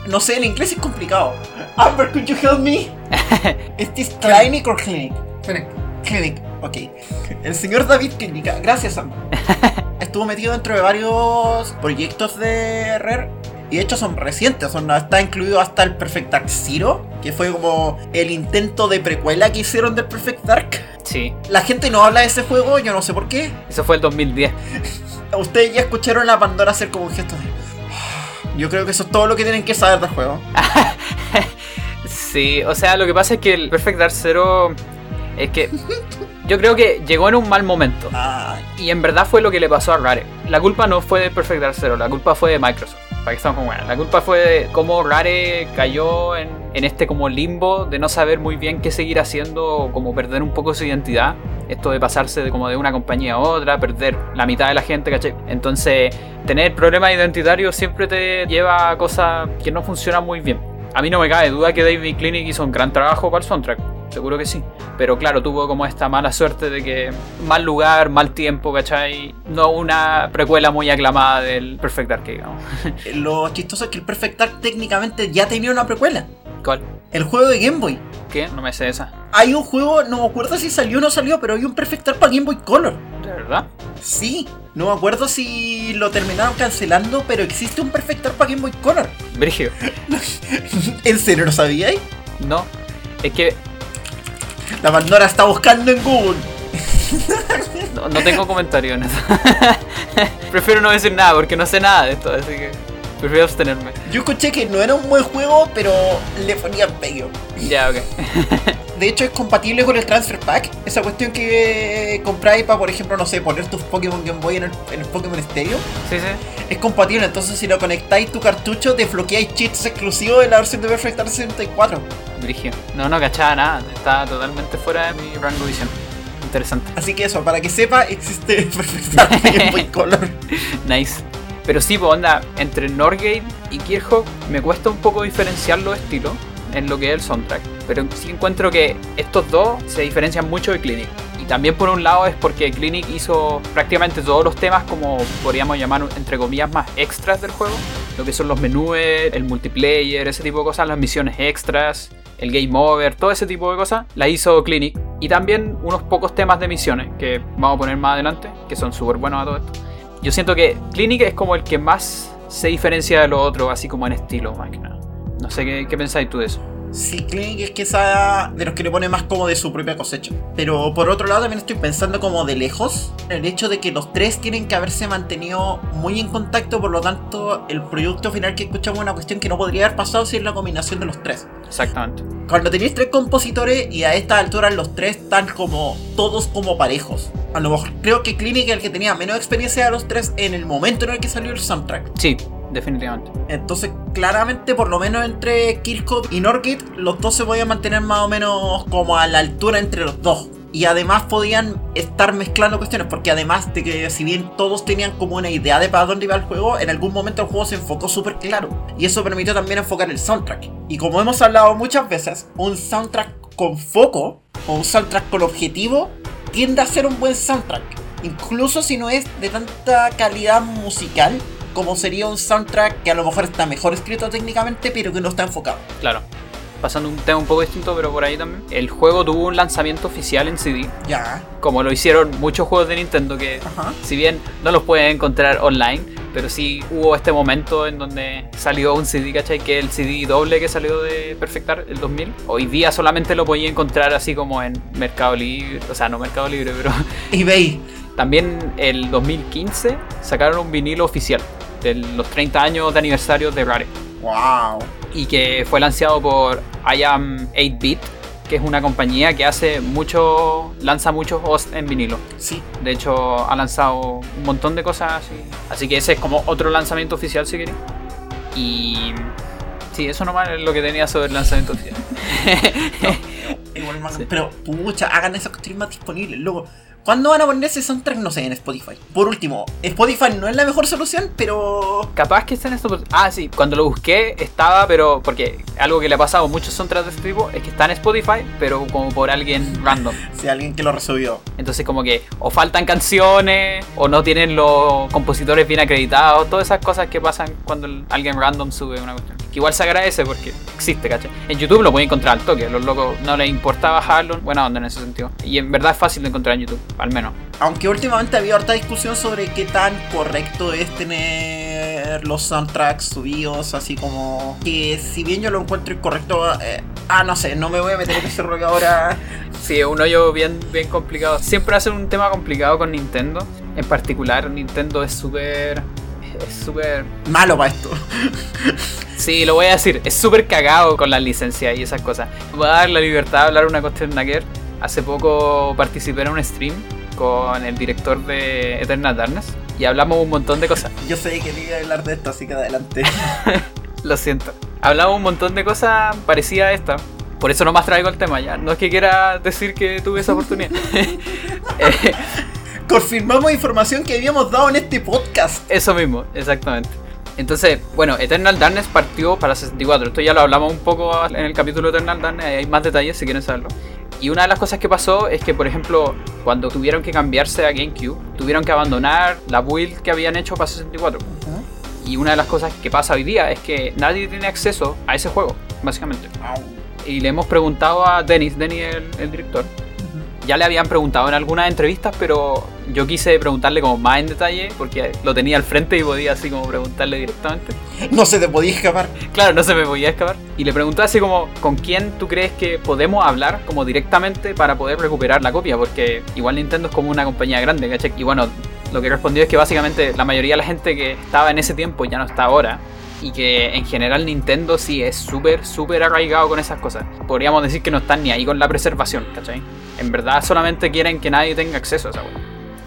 no sé, en inglés es complicado. Amber, could you help me? ¿Este es Kleinek o Clinic? Clinic. Klinik, ok. El señor David Klinik, gracias Sam. Estuvo metido dentro de varios proyectos de Rare. Y de hecho son recientes, son, está incluido hasta el Perfect Dark Zero, que fue como el intento de precuela que hicieron del Perfect Dark. Sí, La gente no habla de ese juego, yo no sé por qué. eso fue el 2010. Ustedes ya escucharon a Pandora hacer como un gesto de... "Ah". Yo creo que eso es todo lo que tienen que saber del juego. Sí, o sea, lo que pasa es que el Perfect Dark Zero es que yo creo que llegó en un mal momento. Y en verdad fue lo que le pasó a Rare. La culpa no fue de Perfect Dark Zero, la culpa fue de Microsoft. Para que estamos. La culpa fue de cómo Rare cayó en, en este como limbo de no saber muy bien qué seguir haciendo, como perder un poco su identidad. Esto de pasarse de como de una compañía a otra, perder la mitad de la gente, ¿cachai? Entonces, tener problemas identitarios siempre te lleva a cosas que no funcionan muy bien. A mí no me cabe duda que David Clinic hizo un gran trabajo para el soundtrack. Seguro que sí. Pero claro, tuvo como esta mala suerte de que mal lugar, mal tiempo, ¿cachai? No una precuela muy aclamada del Perfect Dark, digamos. Lo chistoso es que el Perfect Dark técnicamente ya tenía una precuela. ¿Cuál? El juego de Game Boy. ¿Qué? No me sé esa. Hay un juego, no me acuerdo si salió o no salió, pero hay un Perfect Dark para Game Boy Color. ¿De verdad? Sí, no me acuerdo si lo terminaron cancelando, pero existe un Perfect Dark para Game Boy Color. Brigio. ¿En serio lo sabíais? No. Es que La Pandora está buscando en Google. no, no tengo comentario en eso. Prefiero no decir nada porque no sé nada de esto, así que prefiero abstenerme. Yo escuché que no era un buen juego, pero le ponían pegue. Ya, ok. De hecho, es compatible con el Transfer Pack. Esa cuestión que compráis para, por ejemplo, no sé, poner tus Pokémon Game Boy en el, en el Pokémon Stereo. Sí, sí. Es compatible, entonces si lo conectáis tu cartucho, desbloqueáis cheats exclusivos de la versión de Perfect Dark 64. Brigio. No, no cachaba nada. Estaba totalmente fuera de mi rango de visión. Interesante. Así que eso, para que sepa, existe Perfect de Game Boy Color. Nice. Pero sí, pues onda, entre Norgate y Kirchhoff me cuesta un poco diferenciar los estilos en lo que es el soundtrack. Pero sí encuentro que estos dos se diferencian mucho de Clinic. Y también por un lado es porque Clinic hizo prácticamente todos los temas como podríamos llamar entre comillas más extras del juego. Lo que son los menús, el multiplayer, ese tipo de cosas, las misiones extras, el game over, todo ese tipo de cosas, la hizo Clinic. Y también unos pocos temas de misiones que vamos a poner más adelante, que son súper buenos a todo esto. Yo siento que Clinic es como el que más se diferencia de lo otro, así como en estilo, más. No sé qué, qué pensáis tú de eso. Sí, Clinic es que esa de los que le pone más como de su propia cosecha. Pero por otro lado también estoy pensando como de lejos el hecho de que los tres tienen que haberse mantenido muy en contacto, por lo tanto el producto final que escuchamos es una cuestión que no podría haber pasado sin la combinación de los tres. Exactamente. Cuando tenéis tres compositores y a esta altura los tres están como todos como parejos. A lo mejor creo que Clinic es el que tenía menos experiencia de los tres en el momento en el que salió el soundtrack. Sí, definitivamente. Entonces, claramente, por lo menos entre Kirchhoff y Norgate, los dos se podían mantener más o menos como a la altura entre los dos. Y además podían estar mezclando cuestiones, porque además de que si bien todos tenían como una idea de para dónde iba el juego, en algún momento el juego se enfocó súper claro. Y eso permitió también enfocar el soundtrack. Y como hemos hablado muchas veces, un soundtrack con foco, o un soundtrack con objetivo, tiende a ser un buen soundtrack. Incluso si no es de tanta calidad musical, como sería un soundtrack que a lo mejor está mejor escrito técnicamente, pero que no está enfocado. Claro. Pasando un tema un poco distinto, pero por ahí también. El juego tuvo un lanzamiento oficial en CD, Ya. como lo hicieron muchos juegos de Nintendo que, Ajá. si bien no los pueden encontrar online, pero sí hubo este momento en donde salió un CD, ¿cachai? Que el CD doble que salió de Perfectar el 2000. Hoy día solamente lo podía encontrar así como en Mercado Libre, o sea, no Mercado Libre, pero eBay. también el 2015 sacaron un vinilo oficial de los 30 años de aniversario de Rare. Wow. y que fue lanzado por I Am 8-Bit, que es una compañía que hace mucho, lanza muchos hosts en vinilo. Sí. De hecho, ha lanzado un montón de cosas así. Así que ese es como otro lanzamiento oficial, si queréis. Y sí, eso nomás es lo que tenía sobre el lanzamiento oficial. Igual Pero, pucha, hagan esas cuestiones más disponibles. Luego, ¿Cuándo van a poner ese soundtrack? No sé, en Spotify. Por último, Spotify no es la mejor solución, pero... Capaz que está en esto. Ah, sí, cuando lo busqué estaba, pero. Porque algo que le ha pasado a muchos soundtracks de este tipo es que está en Spotify, pero como por alguien random. Si alguien que lo resolvió. Entonces, como que o faltan canciones, o no tienen los compositores bien acreditados, todas esas cosas que pasan cuando alguien random sube una cuestión. Que igual se agradece porque existe, ¿cachai? En YouTube lo pueden encontrar al toque, los locos no les importa bajarlo, buena onda en ese sentido. Y en verdad es fácil de encontrar en YouTube, al menos. Aunque últimamente había harta discusión sobre qué tan correcto es tener los soundtracks subidos, así como que si bien yo lo encuentro incorrecto, eh, ah, no sé, no me voy a meter en ese rollo ahora. Sí, un hoyo bien, bien complicado. Siempre hacen un tema complicado con Nintendo. En particular, Nintendo es súper. Es súper. Malo para esto. Sí, lo voy a decir. Es súper cagado con las licencias y esas cosas. Voy a dar la libertad de hablar una cuestión Naker. Hace poco participé en un stream con el director de Eternal Darkness y hablamos un montón de cosas. Yo sé que quería hablar de esto, así que adelante. Lo siento. Hablamos un montón de cosas parecidas a esta. Por eso no más traigo el tema ya. No es que quiera decir que tuve esa oportunidad. Eh, Confirmamos información que habíamos dado en este podcast. Eso mismo, exactamente. Entonces, bueno, Eternal Darkness partió para 64. Esto ya lo hablamos un poco en el capítulo de Eternal Darkness. Hay más detalles si quieren saberlo. Y una de las cosas que pasó es que, por ejemplo, cuando tuvieron que cambiarse a GameCube, tuvieron que abandonar la build que habían hecho para 64. Y una de las cosas que pasa hoy día es que nadie tiene acceso a ese juego, básicamente. Y le hemos preguntado a Dennis, Dennis el, el director. Ya le habían preguntado en algunas entrevistas, pero yo quise preguntarle como más en detalle porque lo tenía al frente y podía así como preguntarle directamente. No se te podía escapar. Claro, no se me podía escapar. Y le pregunté así como, ¿con quién tú crees que podemos hablar como directamente para poder recuperar la copia? Porque igual Nintendo es como una compañía grande, ¿cachai? Y bueno, lo que respondió es que básicamente la mayoría de la gente que estaba en ese tiempo ya no está ahora. Y que en general Nintendo sí es súper, súper arraigado con esas cosas. Podríamos decir que no están ni ahí con la preservación, ¿cachai? En verdad solamente quieren que nadie tenga acceso a esa wea.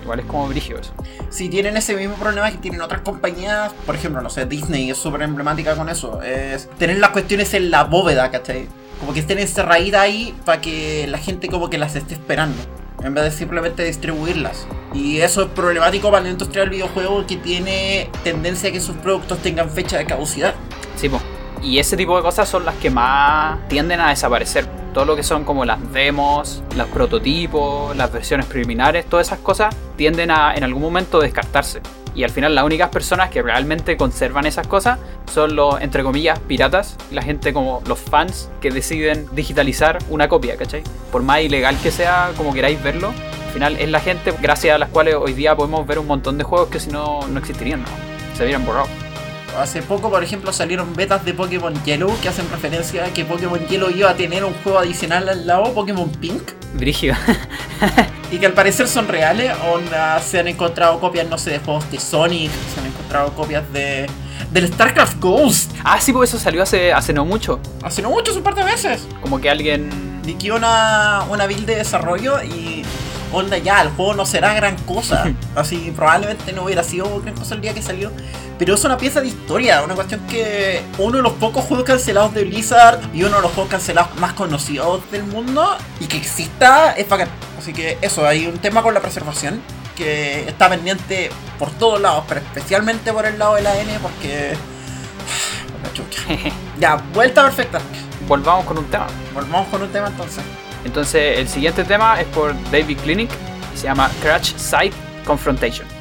Igual es como brígido eso. Si tienen ese mismo problema que tienen otras compañías, por ejemplo, no sé, Disney es súper emblemática con eso. Es tener las cuestiones en la bóveda, ¿cachai? Como que estén encerraditas ahí para que la gente como que las esté esperando. En vez de simplemente distribuirlas. Y eso es problemático para la industria del videojuego que tiene tendencia a que sus productos tengan fecha de caducidad. Sí, po. Y ese tipo de cosas son las que más tienden a desaparecer. Todo lo que son como las demos, los prototipos, las versiones preliminares, todas esas cosas tienden a en algún momento descartarse. Y al final las únicas personas que realmente conservan esas cosas son los, entre comillas, piratas. La gente como los fans que deciden digitalizar una copia, ¿cachai? Por más ilegal que sea, como queráis verlo, al final es la gente gracias a las cuales hoy día podemos ver un montón de juegos que si no, no existirían, ¿no? Se hubieran borrado. Hace poco, por ejemplo, salieron betas de Pokémon Yellow que hacen referencia a que Pokémon Yellow iba a tener un juego adicional al lado, Pokémon Pink. Brígido. Y que al parecer son reales. Onda, se han encontrado copias, no sé, de juegos de Sonic. Se han encontrado copias de. Del StarCraft Ghost. ah, sí, pues eso salió hace, hace no mucho. Hace no mucho, un par de veces. Como que alguien. Liquidó una, una build de desarrollo y. Onda, ya, el juego no será gran cosa. Así, probablemente no hubiera sido gran cosa el día que salió. Pero es una pieza de historia. Una cuestión que. Uno de los pocos juegos cancelados de Blizzard y uno de los juegos cancelados más conocidos del mundo. Y que exista es bacán. Así que eso, hay un tema con la preservación que está pendiente por todos lados, pero especialmente por el lado de la N porque... por la chucha. Ya, vuelta perfecta. Volvamos con un tema. Volvamos con un tema entonces. Entonces, el siguiente tema es por David Clinic y se llama Crash Site Confrontation.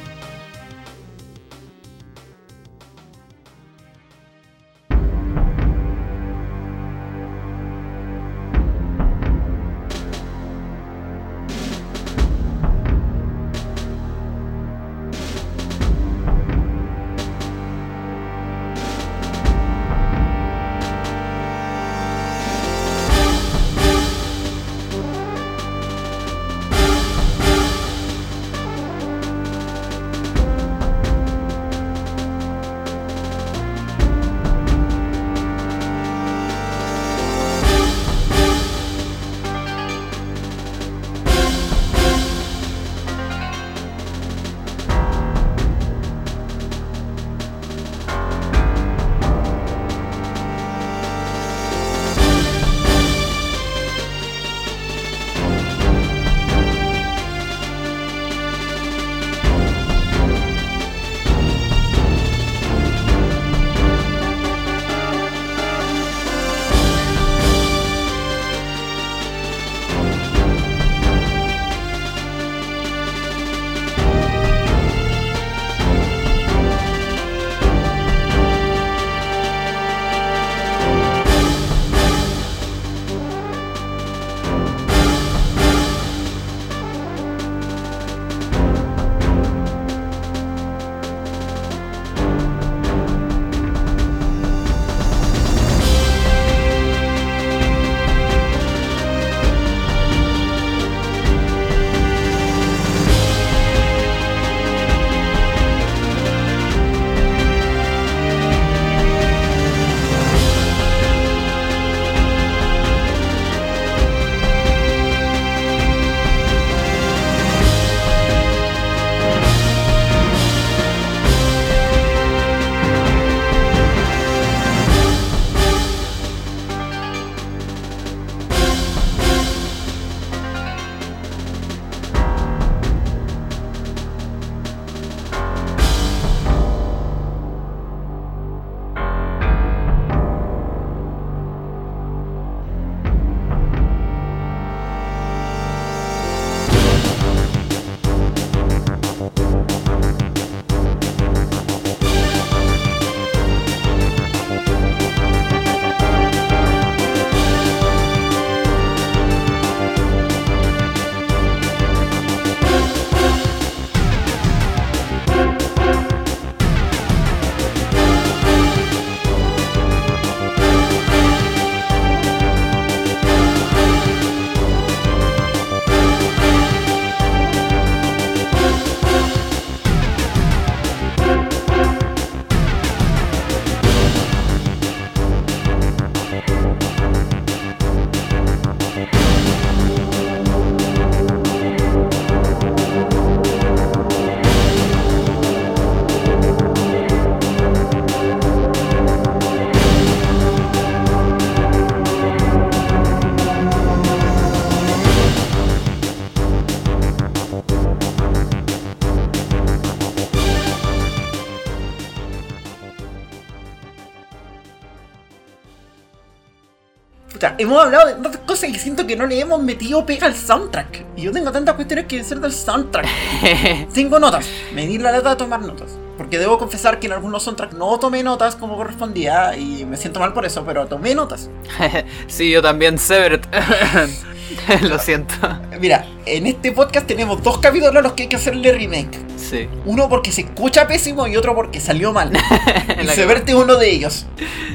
Sea, hemos hablado de tantas cosas y siento que no le hemos metido pega al soundtrack. Y yo tengo tantas cuestiones que decir del soundtrack. Cinco notas. Medir la letra de tomar notas. Porque debo confesar que en algunos soundtracks no tomé notas como correspondía y me siento mal por eso, pero tomé notas. sí, yo también, Severt. Lo siento. Mira, en este podcast tenemos dos capítulos a los que hay que hacerle remake. Sí. Uno porque se escucha pésimo y otro porque salió mal. y se verte uno de ellos.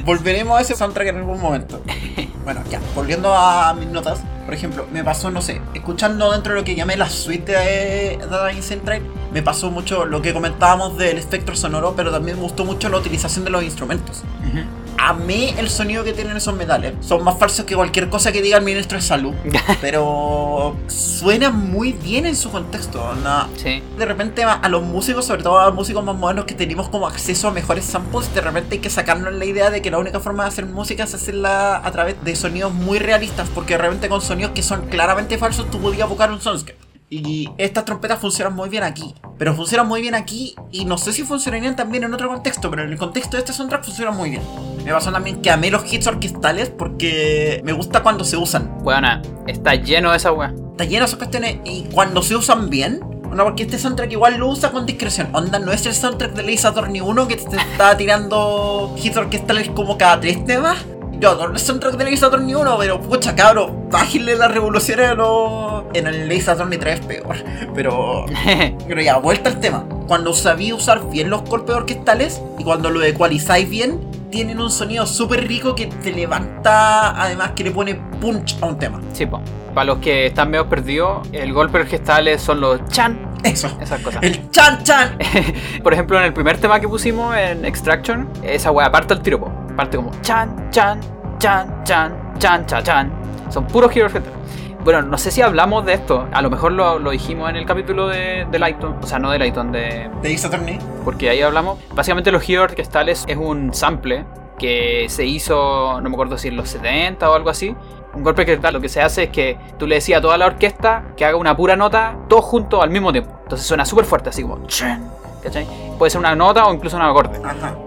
Volveremos a ese soundtrack en algún momento. Bueno, ya, volviendo a mis notas. Por ejemplo, me pasó, no sé, escuchando dentro de lo que llamé la suite de Data Central, me pasó mucho lo que comentábamos del espectro sonoro, pero también me gustó mucho la utilización de los instrumentos amé el sonido que tienen esos metales. Son más falsos que cualquier cosa que diga el ministro de salud. pero suenan muy bien en su contexto. ¿no? Sí. De repente a los músicos, sobre todo a los músicos más modernos que tenemos como acceso a mejores samples, de repente hay que sacarnos la idea de que la única forma de hacer música es hacerla a través de sonidos muy realistas, porque de repente con sonidos que son claramente falsos tú podías buscar un soundscape. Y estas trompetas funcionan muy bien aquí. Pero funcionan muy bien aquí y no sé si funcionarían también en otro contexto, pero en el contexto de este soundtrack funcionan muy bien. Me pasó también que amé los hits orquestales porque me gusta cuando se usan. Bueno, está lleno de esa weá. Está lleno de esas cuestiones y cuando se usan bien. No, porque este soundtrack igual lo usa con discreción. Onda, no es el soundtrack de Lisa Torni 1 que te está tirando hits orquestales como cada tres temas. Yo adoro el soundtrack de Laser Attorney 1, pero pucha cabro, bájenle las revoluciones a los... En el Laser Attorney 3 es peor. Pero... pero ya, vuelta al tema. Cuando sabía usar bien los golpes orquestales y cuando lo ecualizáis bien, tienen un sonido súper rico que te levanta, además que le pone punch a un tema. Sí, pues. Para los que están medio perdidos, el golpe orquestal son los chan. Eso. Esas cosas. El chan chan. Por ejemplo, en el primer tema que pusimos en Extraction, esa wea parte el tiro, po parte como chan, chan, chan, chan, chan, chan, chan. Son puros giros Bueno, no sé si hablamos de esto. A lo mejor lo, lo dijimos en el capítulo de, de Lighton. O sea, no de Lighton, de. De Ace Porque ahí hablamos. Básicamente, los giros orquestales es un sample que se hizo, no me acuerdo si en los 70 o algo así. Un golpe orquestal lo que se hace es que tú le decías a toda la orquesta que haga una pura nota, todos juntos al mismo tiempo. Entonces suena súper fuerte, así como. ¿Cachai? Puede ser una nota o incluso un acorde.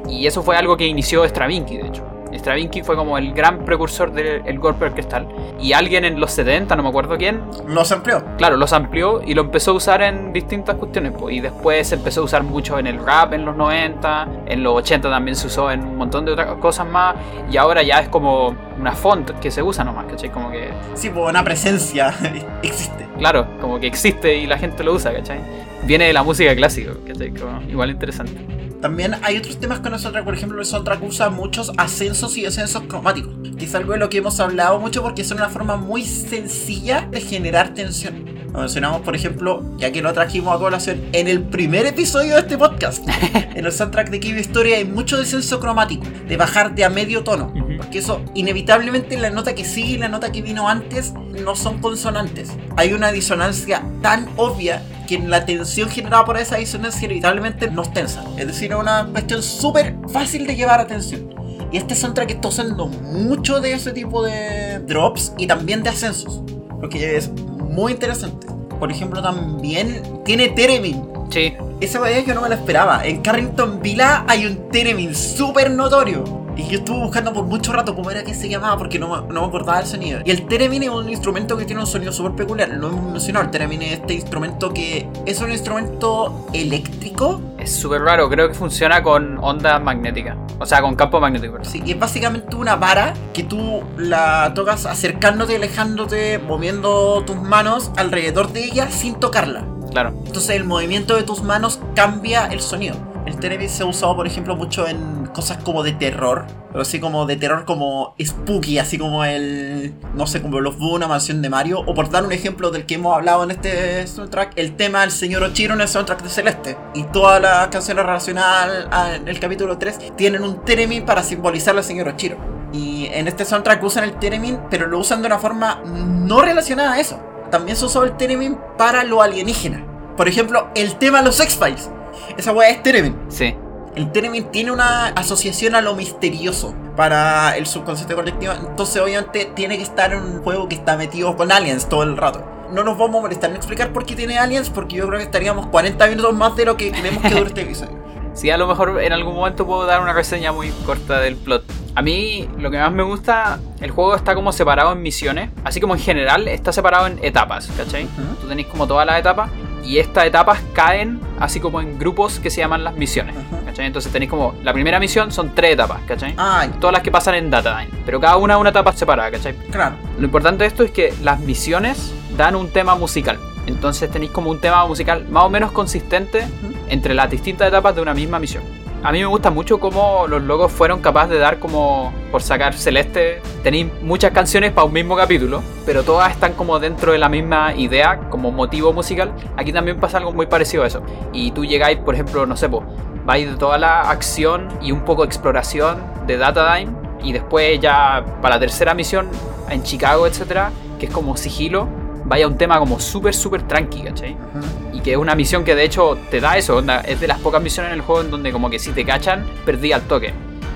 Y eso fue algo que inició Stravinsky, de hecho. Stravinsky fue como el gran precursor del golpe orquestal. Y alguien en los 70, no me acuerdo quién. Los amplió. Claro, los amplió y lo empezó a usar en distintas cuestiones. Pues, y después se empezó a usar mucho en el rap en los 90. En los 80 también se usó en un montón de otras cosas más. Y ahora ya es como una font que se usa nomás, ¿cachai? Como que. Sí, pues una presencia existe. Claro, como que existe y la gente lo usa, ¿cachai? Viene de la música clásica, ¿cachai? igual interesante. También hay otros temas con nosotros, por ejemplo, el soundtrack usa muchos ascensos y descensos cromáticos, que es algo de lo que hemos hablado mucho porque es una forma muy sencilla de generar tensión. Lo mencionamos, por ejemplo, ya que lo trajimos a colación en el primer episodio de este podcast. en el soundtrack de Kiwi Story hay mucho descenso cromático, de bajar de a medio tono. Porque eso, inevitablemente, la nota que sigue y la nota que vino antes no son consonantes. Hay una disonancia tan obvia que la tensión generada por esa disonancia inevitablemente nos tensa. Es decir, es una cuestión súper fácil de llevar atención. Y este soundtrack está usando mucho de ese tipo de drops y también de ascensos. Lo que es muy interesante. Por ejemplo, también tiene Teremin. Sí. Esa vez yo no me la esperaba. En Carrington Villa hay un Teremin súper notorio. Y yo estuve buscando por mucho rato cómo era que se llamaba porque no, no me acordaba del sonido. Y el Theremin es un instrumento que tiene un sonido súper peculiar. Lo hemos mencionado. El Theremin es este instrumento que es un instrumento eléctrico. Es súper raro. Creo que funciona con onda magnética. O sea, con campo magnético. Sí, y es básicamente una vara que tú la tocas acercándote, alejándote, moviendo tus manos alrededor de ella sin tocarla. Claro. Entonces el movimiento de tus manos cambia el sonido. El Theremin se ha usado, por ejemplo, mucho en cosas como de terror, pero así como de terror como spooky, así como el, no sé, como los de una mansión de Mario, o por dar un ejemplo del que hemos hablado en este soundtrack, el tema del señor Ochiro en el soundtrack de Celeste. Y todas las canciones relacionadas al, capítulo 3 tienen un Teremin para simbolizar al señor Ochiro. Y en este soundtrack usan el Teremin, pero lo usan de una forma no relacionada a eso. También se usó el Teremin para lo alienígena. Por ejemplo, el tema de los X-Files. Esa weá es Teremin. Sí. El Teremin tiene una asociación a lo misterioso para el subconsciente colectivo. Entonces, obviamente, tiene que estar en un juego que está metido con aliens todo el rato. No nos vamos a molestar en explicar por qué tiene aliens, porque yo creo que estaríamos 40 minutos más de lo que queremos que dure este episodio. Sí, a lo mejor en algún momento puedo dar una reseña muy corta del plot. A mí lo que más me gusta, el juego está como separado en misiones, así como en general está separado en etapas, ¿cachai? Ujú. Tú tenéis como todas las etapas y estas etapas caen así como en grupos que se llaman las misiones. ¿cachai? Entonces tenéis como, la primera misión son tres etapas, ¿cachai? Ah, Todas las que pasan en Datadyne, pero cada una es una etapa separada, ¿cachai? claro. Lo importante de esto es que las misiones dan un tema musical. Entonces tenéis como un tema musical más o menos consistente entre las distintas etapas de una misma misión. A mí me gusta mucho cómo los logos fueron capaces de dar como, por sacar Celeste, tenéis muchas canciones para un mismo capítulo, pero todas están como dentro de la misma idea, como motivo musical. Aquí también pasa algo muy parecido a eso. Y tú llegáis, por ejemplo, no sé, po, vais de toda la acción y un poco de exploración de Datadyne, y después ya para la tercera misión en Chicago, etcétera, que es como sigilo, vaya un tema como súper, súper tranqui, ¿cachai? Ujú. Y que es una misión que de hecho te da eso, onda, es de las pocas misiones en el juego en donde como que si te cachan, perdí al toque.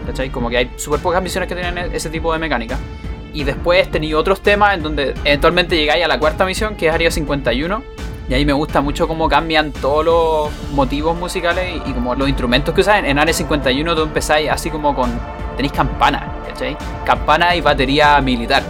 ¿Cachai? Como que hay súper pocas misiones que tienen e- ese tipo de mecánica. Y después tenéis otros temas en donde eventualmente llegáis a la cuarta misión, que es Área 51. Y ahí me gusta mucho cómo cambian todos los motivos musicales y como los instrumentos que usan. En Área 51 tú empezáis así como con... Tenéis campana, ¿cachai? Campana y batería militar.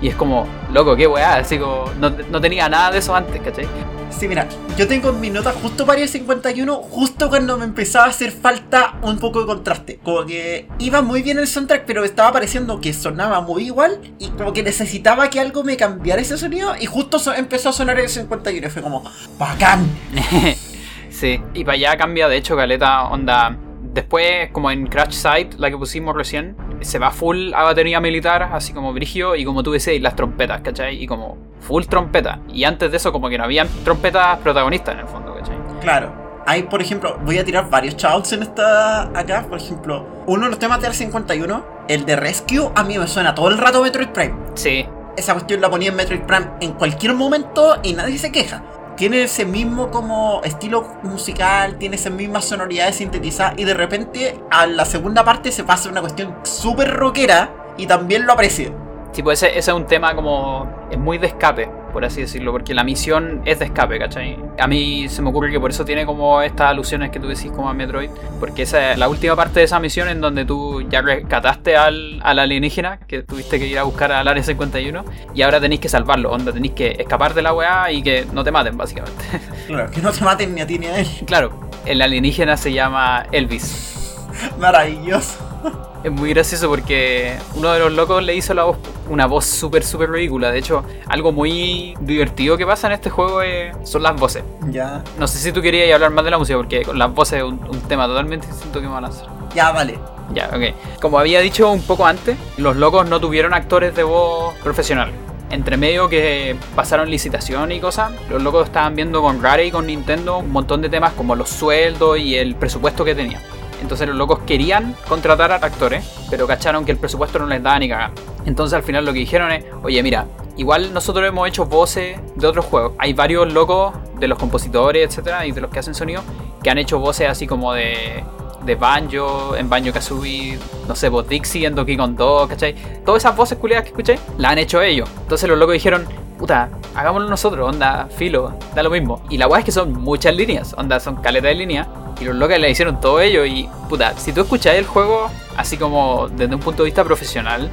Y es como, loco, qué weá, así como... No, no tenía nada de eso antes, ¿cachai? Sí, mira, yo tengo en mi nota justo para el 51, justo cuando me empezaba a hacer falta un poco de contraste. Como que iba muy bien el soundtrack, pero estaba pareciendo que sonaba muy igual y como que necesitaba que algo me cambiara ese sonido y justo so- empezó a sonar el 51 y fue como, bacán. sí, y para allá cambia de hecho caleta onda. Después, como en Crash Site, la que pusimos recién, se va full a batería militar, así como brigio, y como tú decías, las trompetas, ¿cachai? Y como full trompeta. Y antes de eso, como que no habían trompetas protagonistas en el fondo, ¿cachai? Claro. Hay, por ejemplo, voy a tirar varios shouts en esta acá. Por ejemplo, uno de los temas del 51, el de Rescue, a mí me suena todo el rato Metroid Prime. Sí, esa cuestión la ponía en Metroid Prime en cualquier momento y nadie se queja. Tiene ese mismo como estilo musical, tiene esas mismas sonoridades sintetizadas y de repente a la segunda parte se pasa una cuestión súper rockera y también lo aprecio. tipo, ese, ese es un tema como. Es muy de escape, por así decirlo, porque la misión es de escape, ¿cachai? A mí se me ocurre que por eso tiene como estas alusiones que tú decís como a Metroid, porque esa es la última parte de esa misión en donde tú ya rescataste al, al alienígena, que tuviste que ir a buscar al área 51, y ahora tenéis que salvarlo, onda, tenéis que escapar de la weá y que no te maten, básicamente. Claro, que no te maten ni a ti ni a él. claro, el alienígena se llama Elvis. Maravilloso. Es muy gracioso porque uno de los locos le hizo la voz, una voz súper, súper ridícula. De hecho, algo muy divertido que pasa en este juego es- son las voces. Ya, No sé si tú querías hablar más de la música porque con las voces es un, un tema totalmente distinto que me van a lanzar. ya, vale. Ya, ok. Como había dicho un poco antes, los locos no tuvieron actores de voz profesional. Entre medio que pasaron licitación y cosas, los locos estaban viendo con Rare y con Nintendo un montón de temas como los sueldos y el presupuesto que tenían. Entonces los locos querían contratar a actores, pero cacharon que el presupuesto no les daba ni cagar. Entonces al final lo que dijeron es, oye mira, igual nosotros hemos hecho voces de otros juegos. Hay varios locos de los compositores, etcétera, y de los que hacen sonido, que han hecho voces así como de, de Banjo, en Banjo Kazooie, no sé, pues Dixie en Donkey Kong 2, ¿cachai? Todas esas voces culiadas que escuché, las han hecho ellos. Entonces los locos dijeron, puta, hagámoslo nosotros, onda, filo, da lo mismo. Y la weá es que son muchas líneas, onda, son caletas de líneas. Y los locos le hicieron todo ello y, puta, si tú escucháis el juego así como desde un punto de vista profesional,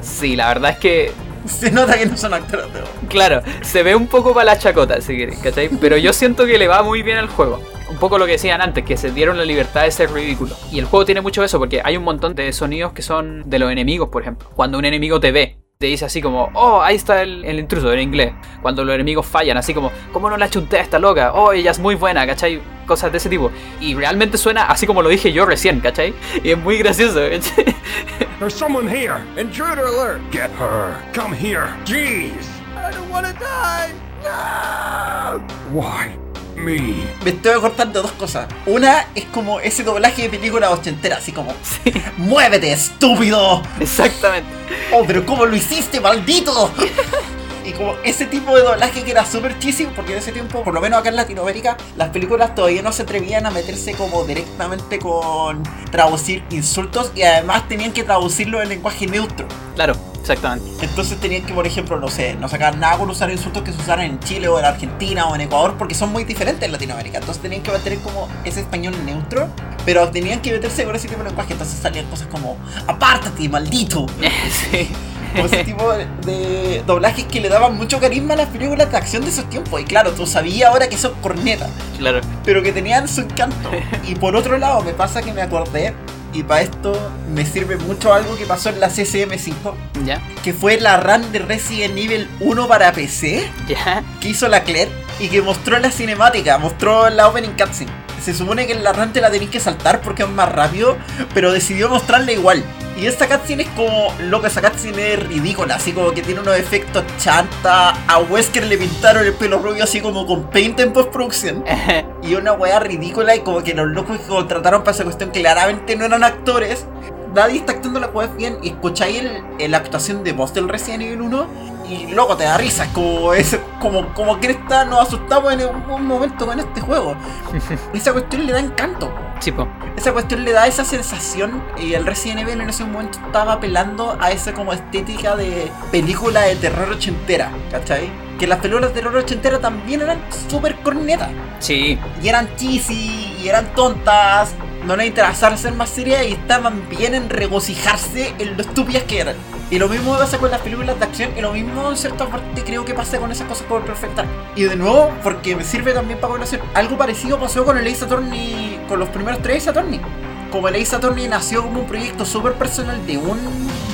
sí, la verdad es que Se nota que no son actores de voz. Claro, se ve un poco para la chacota, si querés, ¿cachai? Pero yo siento que le va muy bien al juego. Un poco lo que decían antes, que se dieron la libertad de ser ridículo. Y el juego tiene mucho eso, porque hay un montón de sonidos que son de los enemigos, por ejemplo. Cuando un enemigo te ve, te dice así como, oh, ahí está el, el intruso en inglés. Cuando los enemigos fallan, así como, ¿cómo no la chunté a esta loca? Oh, ella es muy buena, ¿cachai? Cosas de ese tipo. Y realmente suena así como lo dije yo recién, ¿cachai? Y es muy gracioso, ¿cachai? There's someone here. Intruder alert! Get her. Come here. Jeez. I don't want to die! No! Why me? Me estoy acordando dos cosas. Una es como ese doblaje de película ochentera, así como, Sí, ¡Muévete, estúpido! exactamente. ¡Oh, pero cómo lo hiciste, maldito! Y como ese tipo de doblaje que era súper cheesy, porque en ese tiempo, por lo menos acá en Latinoamérica, las películas todavía no se atrevían a meterse como directamente con traducir insultos y además tenían que traducirlo en lenguaje neutro. Claro, exactamente. Entonces tenían que, por ejemplo, no sé, no sacar nada con usar insultos que se usaran en Chile o en Argentina o en Ecuador porque son muy diferentes en Latinoamérica. Entonces tenían que mantener como ese español neutro. Pero tenían que meterse con ese tipo de lenguaje, entonces salían cosas como apártate, maldito. sí. Ese tipo de, de doblajes que le daban mucho carisma a las películas de acción de esos tiempos. Y claro, tú sabías ahora que son cornetas, Claro. pero que tenían su encanto. Y por otro lado, me pasa que me acordé, y para esto me sirve mucho algo que pasó en la CCM5, Ya. que fue la run de Resident Evil 1 para PC, Ya. que hizo la Claire, y que mostró la cinemática, mostró la opening cutscene. Se supone que en la run te la tenéis que saltar porque es más rápido, pero decidió mostrarla igual. Y esta cutscene es como, loco, esa cutscene es ridícula, así como que tiene unos efectos chanta. A Wesker le pintaron el pelo rubio así como con paint en postproducción. Y una weá ridícula y como que los locos que contrataron para esa cuestión claramente no eran actores. Nadie está actuando la weá bien y escucháis la actuación de voz del Resident Evil 1 y loco te da risa, es como, es como, como que está, nos asustamos en un, un momento con este juego. Esa cuestión le da encanto. Sí, po. Esa cuestión le da esa sensación y el Resident Evil en ese momento estaba apelando a esa como estética de película de terror ochentera, ¿cachai? Que las películas de terror ochentera también eran súper cornetas Sí. y eran cheesy y eran tontas, no les interesaba ser más serias y estaban bien en regocijarse en lo estúpidas que eran. Y lo mismo pasa con las películas de acción y lo mismo en cierta parte creo que pasa con esas cosas como Perfect Dark. Y de nuevo, porque me sirve también para conocer, algo parecido pasó con el Ace Attorney, con los primeros tres Ace Attorney. Como el Ace Attorney nació como un proyecto súper personal de un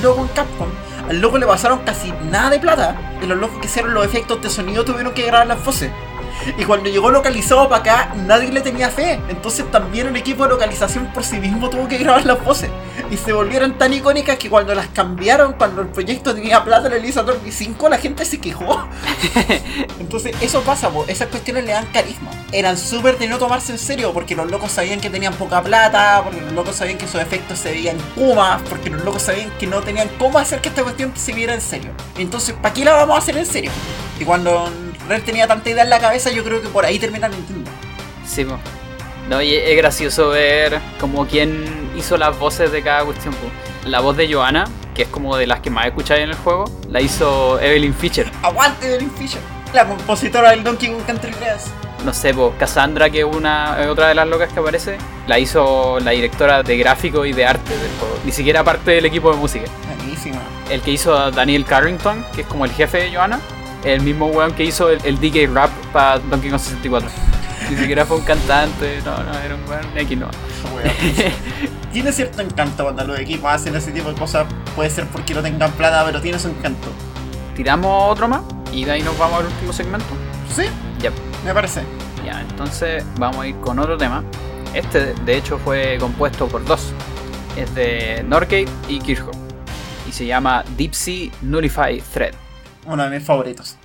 loco en Capcom, al loco le pasaron casi nada de plata y los locos que hicieron los efectos de sonido tuvieron que grabar las voces. Y cuando llegó localizado para acá, nadie le tenía fe. Entonces también el equipo de localización por sí mismo tuvo que grabar las voces. Y se volvieron tan icónicas que cuando las cambiaron, cuando el proyecto tenía plata en el Elisa Torby 5, la gente se quejó. Entonces eso pasa, po. esas cuestiones le dan carisma. Eran súper de no tomarse en serio, porque los locos sabían que tenían poca plata, porque los locos sabían que sus efectos se veían kumas, porque los locos sabían que no tenían cómo hacer que esta cuestión se viera en serio. Entonces, ¿para qué la vamos a hacer en serio? Y cuando Red tenía tanta idea en la cabeza, yo creo que por ahí termina Nintendo. Sí, po. No, y es gracioso ver como quién hizo las voces de cada cuestión. po. La voz de Johanna, que es como de las que más escucháis en el juego, la hizo Evelyn Fisher. ¡Aguante, Evelyn Fisher! La compositora del Donkey Kong Country 3. No sé, po, Cassandra, que es una, otra de las locas que aparece, la hizo la directora de gráfico y de arte del juego. Ni siquiera parte del equipo de música. Buenísima. El que hizo a Daniel Carrington, que es como el jefe de Johanna, el mismo weón que hizo el, el DK Rap para Donkey Kong 64. Ni siquiera fue un cantante, no, no, era un weón X no. tiene cierto encanto cuando los equipos hacen ese tipo de cosas. Puede ser porque no tengan plata, pero tiene su encanto. Tiramos otro más y de ahí nos vamos al último segmento. Sí, Ya, me parece. ya, entonces vamos a ir con otro tema. Este de hecho fue compuesto por dos. Es de Norgate y Kirchhoff. Y se llama Deep Sea Nullify Thread. Uno de mis favoritos.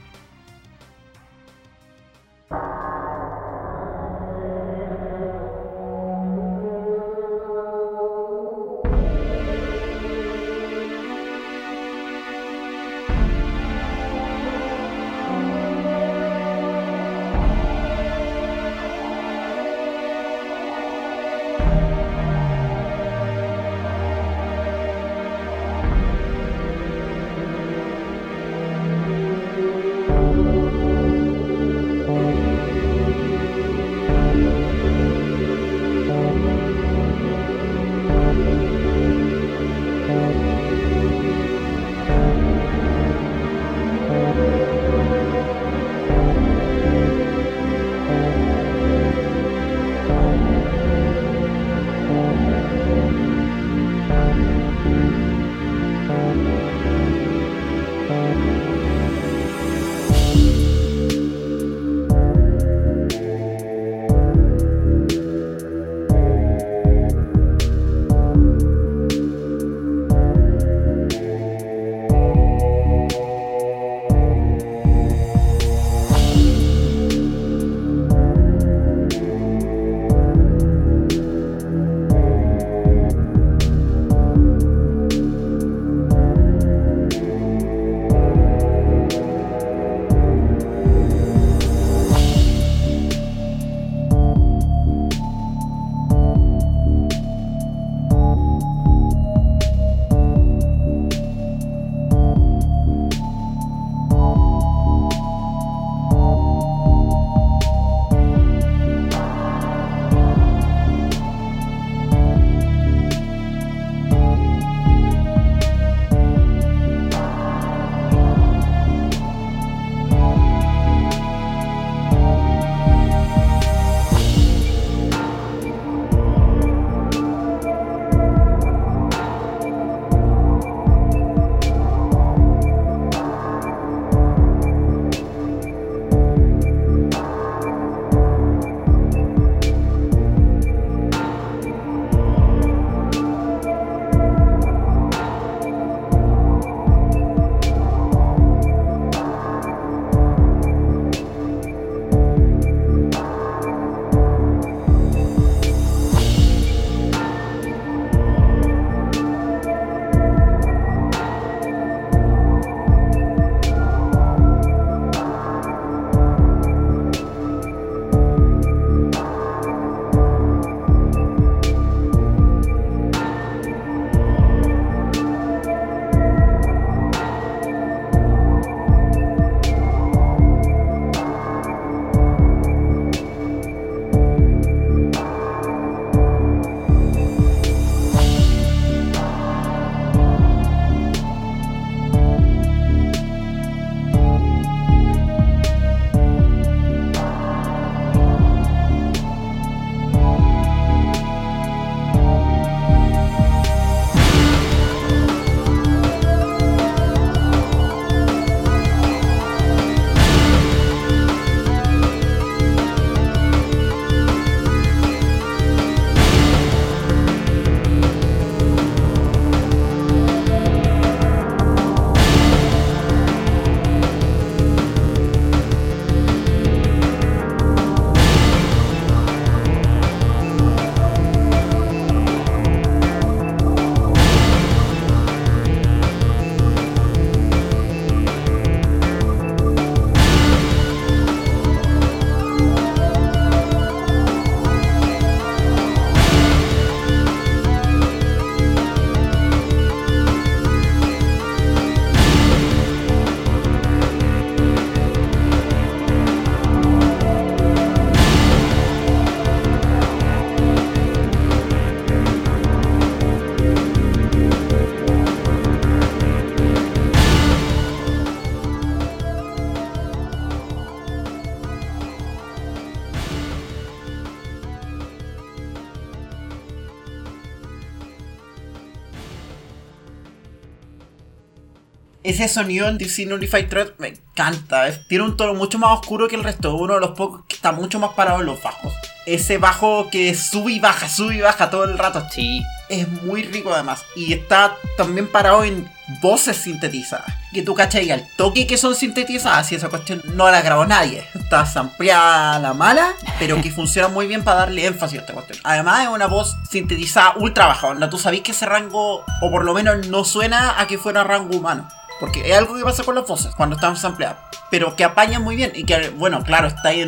Ese sonido en DC Nullified Threat me encanta. es- tiene un tono mucho más oscuro que el resto. Uno de los pocos que está mucho más parado en los bajos. Ese bajo que sube y baja, sube y baja todo el rato. Sí, Es muy rico además. Y está también parado en voces sintetizadas. Que tú cachai al toque que son sintetizadas. Y esa cuestión no la grabó nadie. Está sampleada a la mala. Pero que funciona muy bien para darle énfasis a esta cuestión. Además es una voz sintetizada ultra baja. Onda, tú sabés que ese rango, o por lo menos no suena a que fuera rango humano. Porque es algo que pasa con las voces cuando están sampleadas. Pero que apañan muy bien. Y que, bueno, claro, está ahí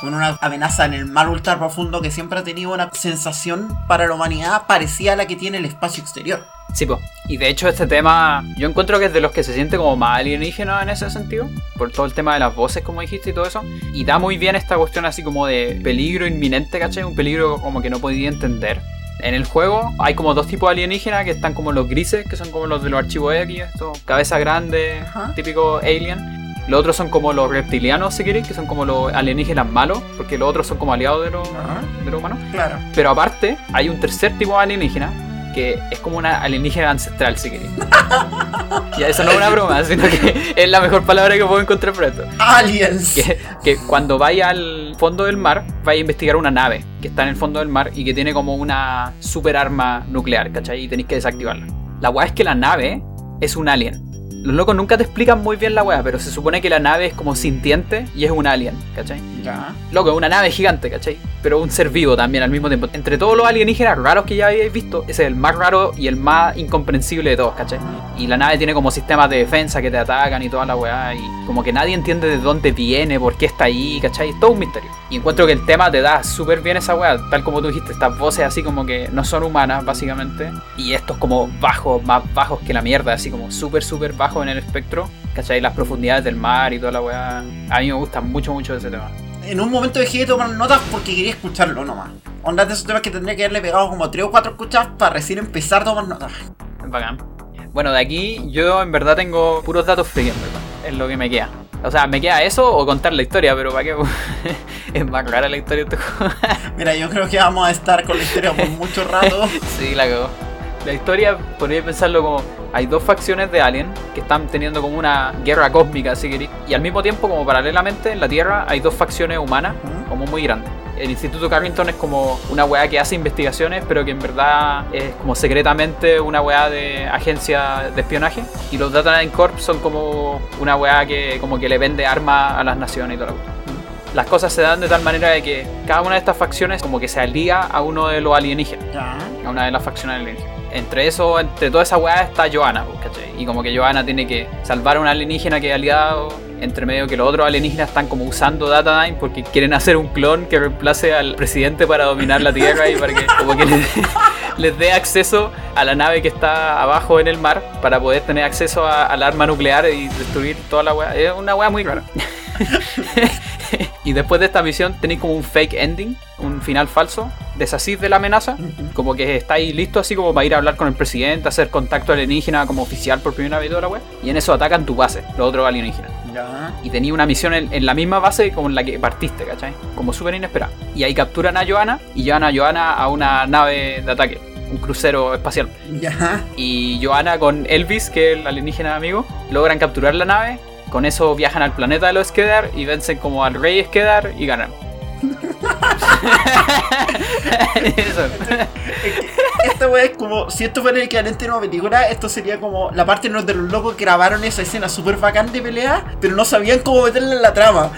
con una amenaza en el mar ultra profundo que siempre ha tenido una sensación para la humanidad parecida a la que tiene el espacio exterior. sí, po. Y de hecho este tema, yo encuentro que es de los que se siente como más alienígena en ese sentido, por todo el tema de las voces, como dijiste, y todo eso. Y da muy bien esta cuestión así como de peligro inminente, ¿cachai? Un peligro como que no podía entender. En el juego hay como dos tipos de alienígenas que están como los grises, que son como los de los archivos X, estos, cabeza grande, Ajá. típico alien. Los otros son como los reptilianos, si queréis, que son como los alienígenas malos, porque los otros son como aliados de los, de los humanos. Claro. Pero aparte, hay un tercer tipo de alienígena que es como una alienígena ancestral, si queréis. ya, eso no es una broma, sino que es la mejor palabra que puedo encontrar para esto. Aliens. Que, que cuando vaya al fondo del mar, vaya a investigar una nave que está en el fondo del mar y que tiene como una super arma nuclear, ¿cachai? Y tenéis que desactivarla. La weá es que la nave es un alien. Los locos nunca te explican muy bien la weá, pero se supone que la nave es como sintiente y es un alien, ¿cachai? Ya. Loco, es una nave gigante, ¿cachai? Pero un ser vivo también al mismo tiempo. Entre todos los alienígenas raros que ya habéis visto, ese es el más raro y el más incomprensible de todos, ¿cachai? Y la nave tiene como sistemas de defensa que te atacan y toda la weá. Y como que nadie entiende de dónde viene, por qué está ahí, ¿cachai? Es todo un misterio. Y encuentro que el tema te da súper bien esa weá, tal como tú dijiste, estas voces así como que no son humanas, básicamente. Y estos como bajos, más bajos que la mierda, así como súper, súper bajos en el espectro. ¿Cachai? Las profundidades del mar y toda la weá. A mí me gusta mucho, mucho ese tema. En un momento dejé de tomar notas porque quería escucharlo nomás. Onda de esos temas que tendría que haberle pegado como 3 o 4 escuchas para recién empezar a tomar notas. Bacán. Bueno, de aquí yo en verdad tengo puros datos en verdad. Es lo que me queda. O sea, me queda eso o contar la historia, pero ¿para qué? es más rara la historia. Mira, yo creo que vamos a estar con la historia por mucho rato. sí, la cagó. La historia, podría pensarlo como... Hay dos facciones de Alien que están teniendo como una guerra cósmica, si queréis. Y al mismo tiempo, como paralelamente, en la Tierra hay dos facciones humanas como muy grandes. El Instituto Carrington es como una weá que hace investigaciones, pero que en verdad es como secretamente una weá de agencia de espionaje. Y los Data Nine Corp son como una weá que como que le vende armas a las naciones y toda la cuestión. Las cosas se dan de tal manera de que cada una de estas facciones como que se alía a uno de los alienígenas a una de las facciones alienígenas. Entre eso, entre toda esa weá está Johanna, ¿cachai? Y como que Johanna tiene que salvar a un alienígena que es aliado, entre medio que los otros alienígenas están como usando Data9 porque quieren hacer un clon que reemplace al presidente para dominar la Tierra y para que como que les, les dé acceso a la nave que está abajo en el mar para poder tener acceso a- al arma nuclear y destruir toda la weá. Es una weá muy rara. y después de esta misión tenéis como un fake ending, un final falso, deshacís de la amenaza, como que estáis listos así como para ir a hablar con el presidente, hacer contacto alienígena como oficial por primera vez toda la wea, y en eso atacan tu base, los otros alienígenas. Ya. Y tenía una misión en, en la misma base como en la que partiste, ¿cachai? Como súper inesperada. Y ahí capturan a Johanna y llevan a Johanna a una nave de ataque, un crucero espacial. Ya. Y Johanna con Elvis, que es el alienígena amigo, logran capturar la nave. Con eso viajan al planeta de los Skedar y vencen como al rey Skedar y ganan. Eso. Esta wea es como, si esto fuera el equivalente de una película, esto sería como la parte en donde los locos grabaron esa escena súper bacán de pelea, pero no sabían cómo meterla en la trama.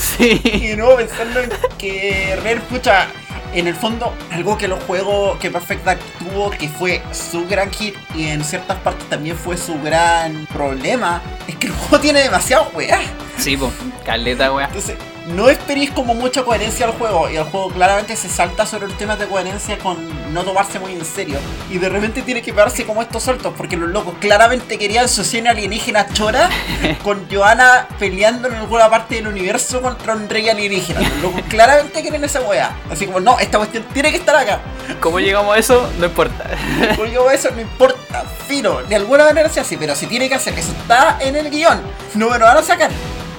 Sí. Y no pensando en que Rare, pucha, en el fondo, algo que los juegos que Perfect Dark tuvo, que fue su gran hit y en ciertas partes también fue su gran problema, es que el juego tiene demasiado weá. Sí, pues, caleta, wea. Entonces, no esperéis como mucha coherencia al juego. Y el juego claramente se salta sobre los temas de coherencia con no tomarse muy en serio. Y de repente tiene que pegarse como estos saltos. Porque los locos claramente querían su escena alienígena chora. con Johanna peleando en alguna parte del universo contra un rey alienígena. Los locos claramente quieren esa wea. Así como, no, esta cuestión tiene que estar acá. ¿Cómo llegamos a eso? No importa. Porque yo eso no importa. Fino, de alguna manera se hace. Pero si tiene que hacer, eso está en el guion. No me lo van a sacar.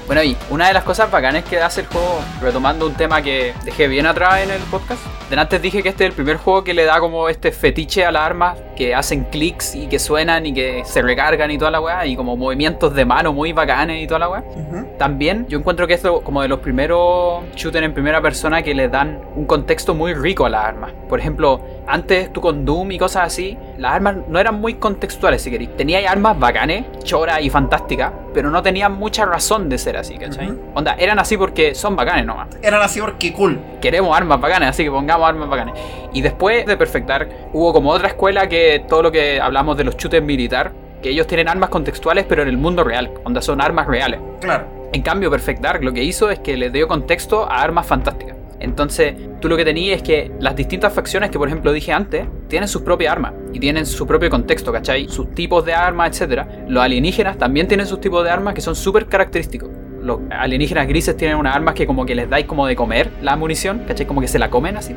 Bueno, y una de las cosas bacanas que hace el juego, retomando un tema que dejé bien atrás en el podcast, de antes dije que este es el primer juego que le da como este fetiche a las armas que hacen clics y que suenan y que se recargan y toda la weá, y como movimientos de mano muy bacanes y toda la weá. Ujú. También yo encuentro que esto como de los primeros shooters en primera persona que le dan un contexto muy rico a las armas. Por ejemplo, antes tú con Doom y cosas así, las armas no eran muy contextuales si queréis. Teníais armas bacanes, choras y fantásticas, pero no tenían mucha razón de ser así, ¿cachai? Ujú. Onda, eran así porque son bacanes nomás Eran así porque cool. queremos armas bacanas, así que pongamos armas bacanas. Y después de Perfect Dark, hubo como otra escuela que todo lo que hablamos de los shooters militar, que ellos tienen armas contextuales, pero en el mundo real, donde son armas reales. Claro. En cambio, Perfect Dark lo que hizo es que le dio contexto a armas fantásticas. Entonces, tú lo que tenías es que las distintas facciones que, por ejemplo, dije antes, tienen sus propias armas y tienen su propio contexto, ¿cachai? Sus tipos de armas, etc. Los alienígenas también tienen sus tipos de armas que son súper característicos. Los alienígenas grises tienen unas armas que como que les dais como de comer la munición, ¿cachai? Como que se la comen así.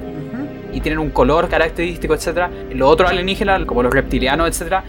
Y tienen un color característico, etc. Los otros alienígenas, como los reptilianos, etc.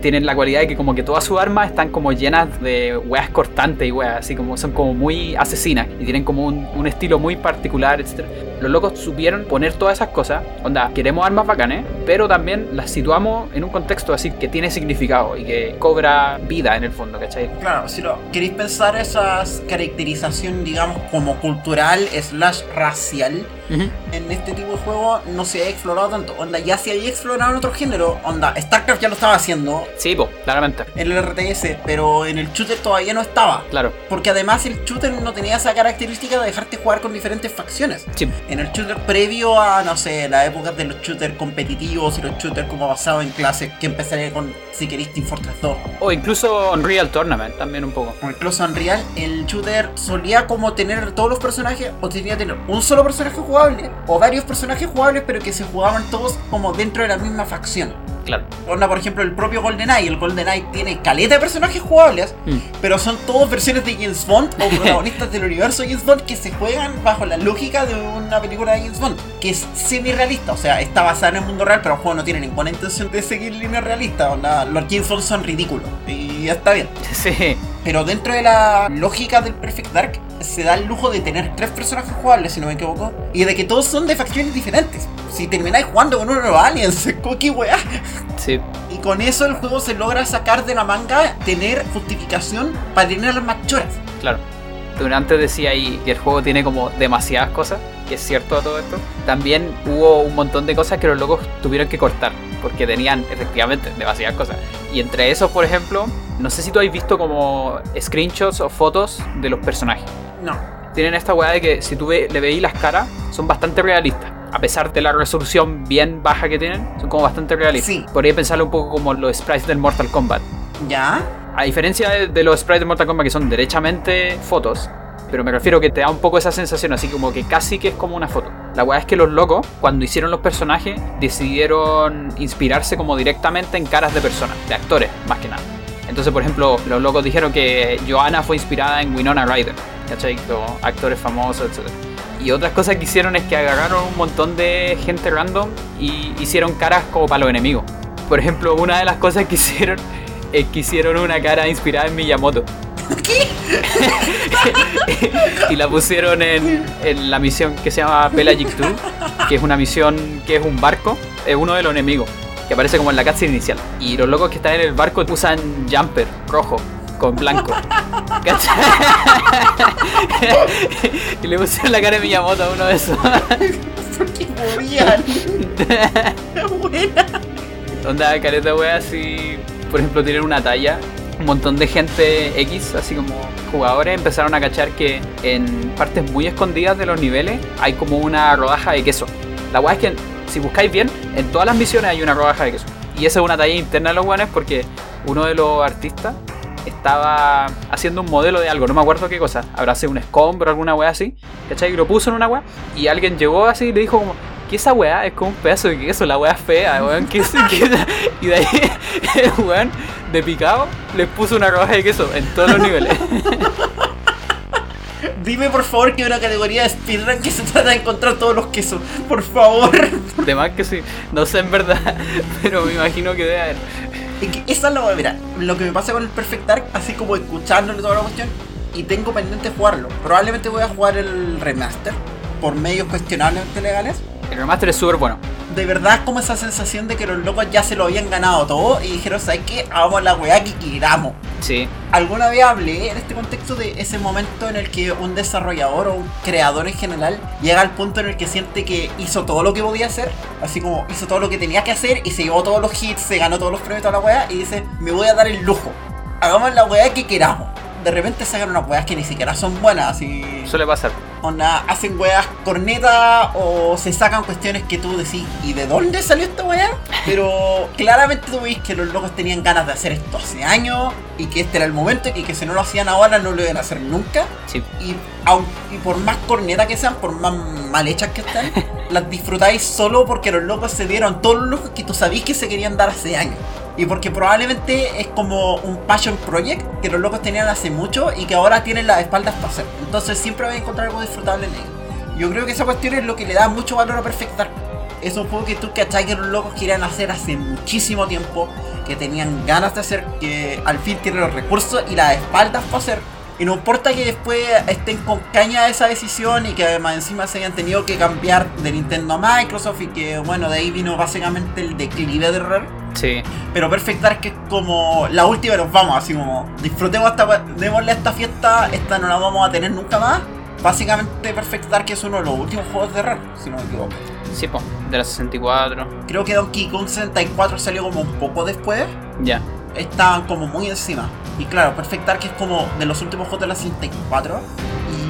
tienen la cualidad de que como que todas sus armas están como llenas de weas cortantes y weas, así como son como muy asesinas y tienen como un, un estilo muy particular, etc. Los locos supieron poner todas esas cosas, onda, queremos armas bacanes, pero también las situamos en un contexto así que tiene significado y que cobra vida en el fondo, ¿cachai? Claro, si lo queréis pensar esas caracterización, digamos, como cultural slash racial en este tipo de juego no se ha explorado tanto. Onda, ya se había explorado en otro género. Onda, StarCraft ya lo estaba haciendo Sí, po, claramente, en el RTS, pero en el shooter todavía no estaba. claro. Porque además el shooter no tenía esa característica de dejarte jugar con diferentes facciones. Sí, En el shooter previo a, no sé, la época de los shooters competitivos y los shooters como basados en clases, que empezaría con, si queréis, Team Fortress 2. o incluso Unreal Tournament también un poco. O incluso Unreal, el shooter solía como tener todos los personajes, o tenía que tener un solo personaje jugable, o varios personajes jugables, pero que se jugaban todos como dentro de la misma facción. Claro. Onda, por ejemplo, el propio GoldenEye. El GoldenEye tiene caleta de personajes jugables, Mm. pero son todos versiones de James Bond o protagonistas del universo James Bond que se juegan bajo la lógica de una película de James Bond, que es semi-realista, o sea, está basada en el mundo real, pero el juego no tiene ninguna intención de seguir línea realista. Onda, los James Bond son ridículos y ya está bien. Sí, Pero dentro de la lógica del Perfect Dark, se da el lujo de tener tres personajes jugables, si no me equivoco, y de que todos son de facciones diferentes. Si termináis jugando con uno de los aliens, ¿qué weá? sí. Y con eso el juego se logra sacar de la manga tener justificación para tener las más choras. Claro. Antes decía ahí que el juego tiene como demasiadas cosas, que es cierto a todo esto. También hubo un montón de cosas que los locos tuvieron que cortar, porque tenían efectivamente demasiadas cosas. Y entre esos, por ejemplo, no sé si tú has visto como screenshots o fotos de los personajes. No. Tienen esta weá de que si tú ve- le veis las caras, son bastante realistas. A pesar de la resolución bien baja que tienen, son como bastante realistas. Sí. Podría pensarlo un poco como los sprites del Mortal Kombat. ¿Ya? A diferencia de, los sprites de Mortal Kombat que son derechamente fotos, pero me refiero que te da un poco esa sensación, así como que casi que es como una foto. La weá es que los locos, cuando hicieron los personajes, decidieron inspirarse como directamente en caras de personas, de actores, más que nada. Entonces, por ejemplo, los locos dijeron que Joanna fue inspirada en Winona Ryder, ¿cachai? Como actores famosos, etc. Y otras cosas que hicieron es que agarraron un montón de gente random y hicieron caras como para los enemigos. Por ejemplo, una de las cosas que hicieron es que hicieron una cara inspirada en Miyamoto. ¿Qué? y la pusieron en, en la misión que se llama Pelagic 2, que es una misión que es un barco, es uno de los enemigos, que aparece como en la cutscene inicial. Y los locos que están en el barco usan jumper rojo con blanco. Y le pusieron la cara de Miyamoto a uno de esos. Porque morían. Buena. Onda, caleta wea, así, por ejemplo, tienen una talla. Un montón de gente X, así como jugadores, empezaron a cachar que en partes muy escondidas de los niveles hay como una rodaja de queso. La wea es que, si buscáis bien, en todas las misiones hay una rodaja de queso. Y esa es una talla interna de los weones porque uno de los artistas estaba haciendo un modelo de algo, no me acuerdo qué cosa. Habrá sido un escombro o alguna wea así, ¿cachai? Y lo puso en una wea y alguien llegó así y le dijo como, ¿qué esa weá? Es como un pedazo de queso, la weá fea, weón. ¿qué es? Y de ahí, el weón, de picado, le puso una rodaja de queso en todos los niveles. Dime por favor que hay una categoría de speedrun que se trata de encontrar todos los quesos. Por favor. De más que sí, no sé en verdad, pero me imagino que debe haber. Es que esa es la mira, lo que me pasa con el Perfect Dark, así como escuchándole toda la cuestión, y tengo pendiente jugarlo. Probablemente voy a jugar el remaster por medios cuestionablemente legales. El remaster es súper bueno. de verdad como esa sensación de que los locos ya se lo habían ganado todo y dijeron, ¿sabes qué? Hagamos la weá que queramos. Sí, Alguna vez hablé en este contexto de ese momento en el que un desarrollador o un creador en general llega al punto en el que siente que hizo todo lo que podía hacer, así como hizo todo lo que tenía que hacer y se llevó todos los hits, se ganó todos los premios, toda la weá, y dice, me voy a dar el lujo, hagamos la weá que queramos. De repente sacan unas weas que ni siquiera son buenas, así... suele pasar. Onda, hacen weas corneta o se sacan cuestiones que tú decís, ¿y de dónde salió esta wea? Pero claramente tú veis que los locos tenían ganas de hacer esto hace años y que este era el momento y que si no lo hacían ahora no lo iban a hacer nunca. Sí, Y, aun- y por más corneta que sean, por más mal hechas que estén, las disfrutáis solo porque los locos se dieron todos los lujos que tú sabís que se querían dar hace años. Y porque probablemente es como un passion project que los locos tenían hace mucho y que ahora tienen las espaldas para hacer. Entonces siempre vais a encontrar algo disfrutable en. Yo creo que esa cuestión es lo que le da mucho valor a Perfect Dark. Es un juego que tú cachai que los locos querían hacer hace muchísimo tiempo, que tenían ganas de hacer, que al fin tienen los recursos y las espaldas para hacer. Y no importa que después estén con caña de esa decisión y que además encima se hayan tenido que cambiar de Nintendo a Microsoft y que bueno, de ahí vino básicamente el declive de Rare. sí, Pero Perfect Dark es como la última nos vamos, así como disfrutemos esta, démosle esta fiesta, esta no la vamos a tener nunca más. Básicamente Perfect Dark es uno de los últimos juegos de Rare, si no me equivoco. sí, po, de la 64. Creo que Donkey Kong 64 salió como un poco después. Ya, Estaban como muy encima. Y claro, Perfect Dark es como de los últimos juegos de la 64.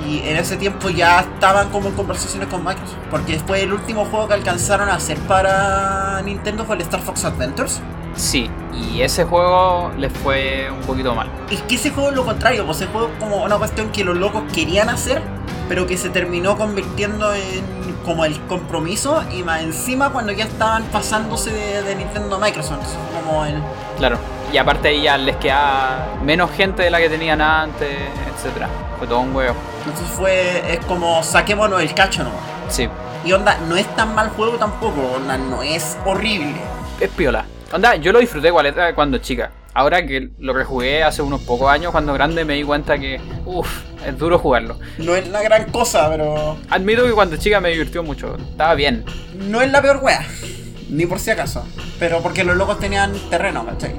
Y en ese tiempo ya estaban como en conversaciones con Microsoft. Porque después el último juego que alcanzaron a hacer para Nintendo fue el Star Fox Adventures. Sí. Y ese juego les fue un poquito mal. Es que ese juego es lo contrario, pues ese juego es como una cuestión que los locos querían hacer, pero que se terminó convirtiendo en como el compromiso y más encima cuando ya estaban pasándose de, de Nintendo a Microsoft. Entonces, como el... Claro. Y aparte ahí ya les queda menos gente de la que tenían antes, etcétera. Fue todo un huevo. Entonces fue, es como saquémonos el cacho nomás. Sí. Y onda, no es tan mal juego tampoco, onda, no es horrible. Es piola. Onda, yo lo disfruté igualeta cuando chica. Ahora que lo rejugué hace unos pocos años, cuando grande me di cuenta que, uff, es duro jugarlo. No es la gran cosa, pero Admito que cuando chica me divirtió mucho. Estaba bien. no es la peor wea. Ni por si acaso. Pero porque los locos tenían terreno, ¿cachai?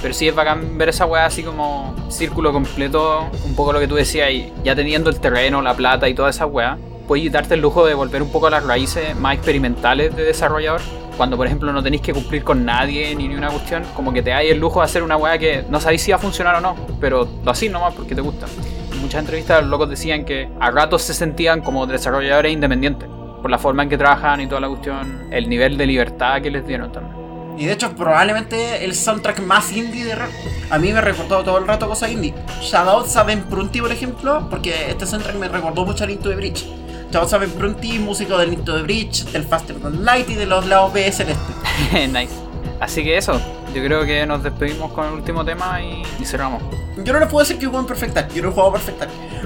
Pero sí es bacán ver esa weá así como círculo completo, un poco lo que tú decías, y ya teniendo el terreno, la plata y toda esa weá, puedes darte el lujo de volver un poco a las raíces más experimentales de desarrollador. Cuando por ejemplo no tenéis que cumplir con nadie ni ni una cuestión, como que te dais el lujo de hacer una weá que no sabéis si va a funcionar o no, pero lo hacís nomás porque te gusta. En muchas entrevistas los locos decían que a ratos se sentían como desarrolladores independientes, por la forma en que trabajan y toda la cuestión, el nivel de libertad que les dieron también. Y de hecho, probablemente el soundtrack más indie de Rare. A mí me recordó todo el rato cosas indie. Shadow Saben Prunty, por ejemplo, porque este soundtrack me recordó mucho al Into the Bridge. Shadow Saben Prunty, músico del Into the Bridge, del Faster Than Light y de los lados B Celeste. nice. Así que eso, yo creo que nos despedimos con el último tema y, y cerramos. Yo no les puedo decir que jueguen Perfect yo no he jugado Perfect.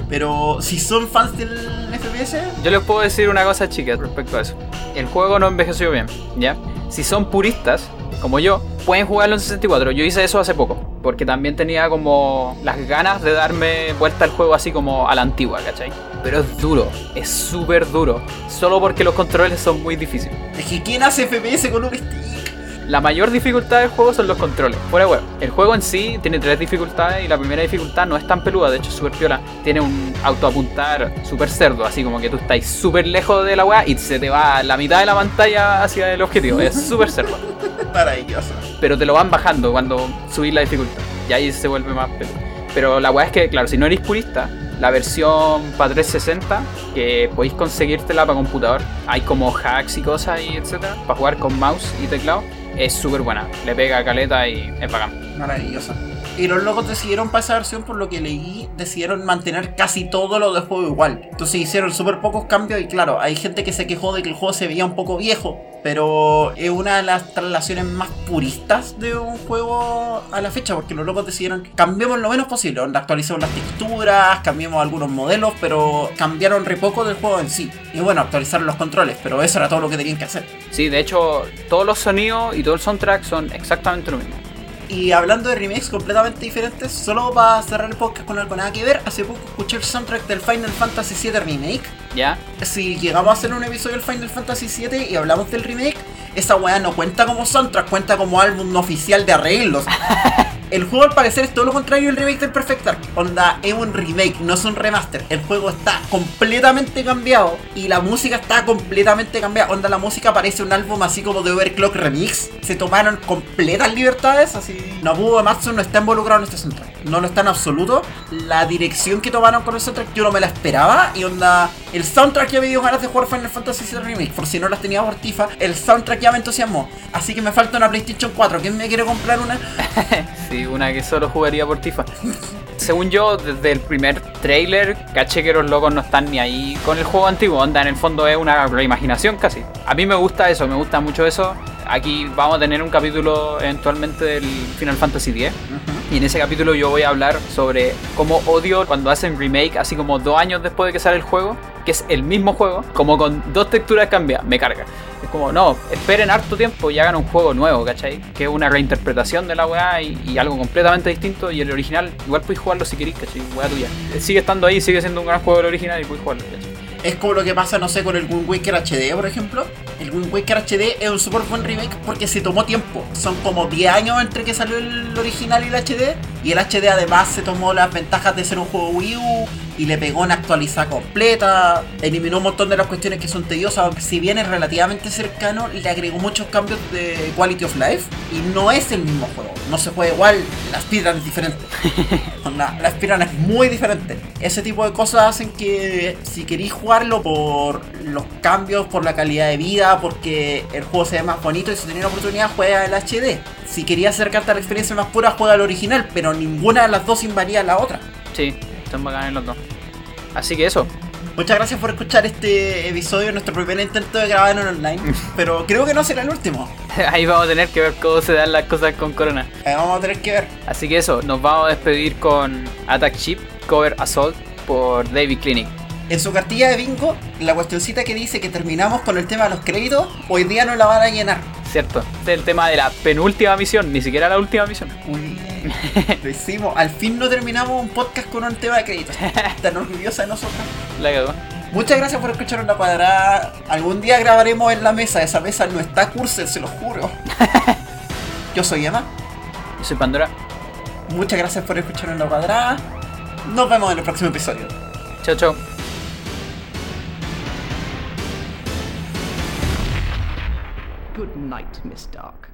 Pero si son fans del FPS, Yo les puedo decir una cosa, chicas, respecto a eso. El juego no envejeció bien, ¿ya? Si son puristas, como yo, pueden jugarlo en 64. Yo hice eso hace poco, porque también tenía como las ganas de darme vuelta al juego así como a la antigua, ¿cachai? Pero es duro, es súper duro, solo porque los controles son muy difíciles. es que ¿quién hace FPS con un stick? La mayor dificultad del juego son los controles, fuera huevo. El juego en sí tiene tres dificultades y la primera dificultad no es tan peluda, de hecho es súper piola. Tiene un autoapuntar súper cerdo, así como que tú estás súper lejos de la weá y se te va la mitad de la pantalla hacia el objetivo. Es súper cerdo. Maravilloso. Pero te lo van bajando cuando subís la dificultad. Y ahí se vuelve más peludo. Pero la weá es que, claro, si no eres purista, la versión para 360, que podéis conseguírtela para computador, hay como hacks y cosas y etcétera, para jugar con mouse y teclado, es súper buena. Le pega caleta y es bacán. Maravilloso. Y los locos decidieron para esa versión, por lo que leí, decidieron mantener casi todo lo del juego igual. Entonces hicieron súper pocos cambios y claro, hay gente que se quejó de que el juego se veía un poco viejo, pero es una de las traslaciones más puristas de un juego a la fecha, porque los locos decidieron cambiemos lo menos posible, actualizamos las texturas, cambiamos algunos modelos, pero cambiaron re poco del juego en sí. Y bueno, actualizaron los controles, pero eso era todo lo que tenían que hacer. Sí, de hecho, todos los sonidos y todo el soundtrack son exactamente lo mismo. Y hablando de remakes completamente diferentes, solo para cerrar el podcast con algo nada que ver, hace poco escuché el soundtrack del Final Fantasy VII Remake. ¿Ya? Si llegamos a hacer un episodio del Final Fantasy VII y hablamos del remake, esa weá no cuenta como soundtrack, cuenta como álbum oficial de arreglos. El juego al parecer es todo lo contrario del remake del Perfect Dark. Onda, es un remake, no es un remaster. El juego está completamente cambiado y la música está completamente cambiada. Onda, la música parece un álbum así como de Overclock Remix. Se tomaron completas libertades, así. Nobuo Ematsu no está involucrado en este soundtrack. No lo está en absoluto. La dirección que tomaron con el soundtrack yo no me la esperaba. Y onda, el soundtrack ya me dio ganas de jugar Final Fantasy VII Remake. Por si no las tenía por Tifa, el soundtrack ya me entusiasmó. Así que me falta una PlayStation 4. ¿Quién me quiere comprar una? Sí, una que solo jugaría por Tifa. Según yo, desde el primer trailer, caché que los locos no están ni ahí con el juego antiguo. Onda, en el fondo es una reimaginación casi. A mí me gusta eso, me gusta mucho eso. Aquí vamos a tener un capítulo eventualmente del Final Fantasy X. Y en ese capítulo yo voy a hablar sobre cómo odio cuando hacen remake, así como dos años después de que sale el juego, que es el mismo juego, como con dos texturas cambiadas, me carga. Como, no, esperen harto tiempo y hagan un juego nuevo, ¿cachai? Que es una reinterpretación de la weá y, algo completamente distinto. Y el original, igual puedes jugarlo si queréis, ¿cachai? Weá tuya. Sigue estando ahí, sigue siendo un gran juego el original y puedes jugarlo, ¿cachai? Es como lo que pasa, no sé, con el Wind Waker HD, por ejemplo. El Wind Waker HD es un super buen remake porque se tomó tiempo. Son como 10 años entre que salió el original y el HD. Y el HD además se tomó las ventajas de ser un juego Wii U y le pegó una actualizada completa. Eliminó un montón de las cuestiones que son tediosas, aunque si bien es relativamente cercano, le agregó muchos cambios de quality of life. Y no es el mismo juego. No se juega igual, la speedrun es diferente. La speedrun es muy diferente. Ese tipo de cosas hacen que si queréis jugarlo por los cambios, por la calidad de vida, porque el juego se ve más bonito y si tenéis la oportunidad juega el HD. Si querías acercarte a la experiencia más pura, juega el original, pero ninguna de las dos invalida a la otra. Sí, están bacanes los dos. Así que eso. Muchas gracias por escuchar este episodio, nuestro primer intento de grabar en online, pero creo que no será el último. Ahí vamos a tener que ver cómo se dan las cosas con Corona. Eh, vamos a tener que ver. Así que eso, nos vamos a despedir con Attack Chip, Cover Assault por David Clinic. En su cartilla de bingo, la cuestioncita que dice que terminamos con el tema de los créditos, hoy día no la van a llenar. ¿Cierto? Este es el tema de la penúltima misión, ni siquiera la última misión. Bien. Lo hicimos. Al fin no terminamos un podcast con un tema de créditos. Tan orgullosa de nosotros. La cagó. Muchas gracias por escuchar en la cuadrada. Algún día grabaremos en la mesa. Esa mesa no está cursed, se lo juro. Yo soy Emma. Yo soy Pandora. Muchas gracias por escuchar en la cuadrada. Nos vemos en el próximo episodio. Chao, chao. Miss Dark.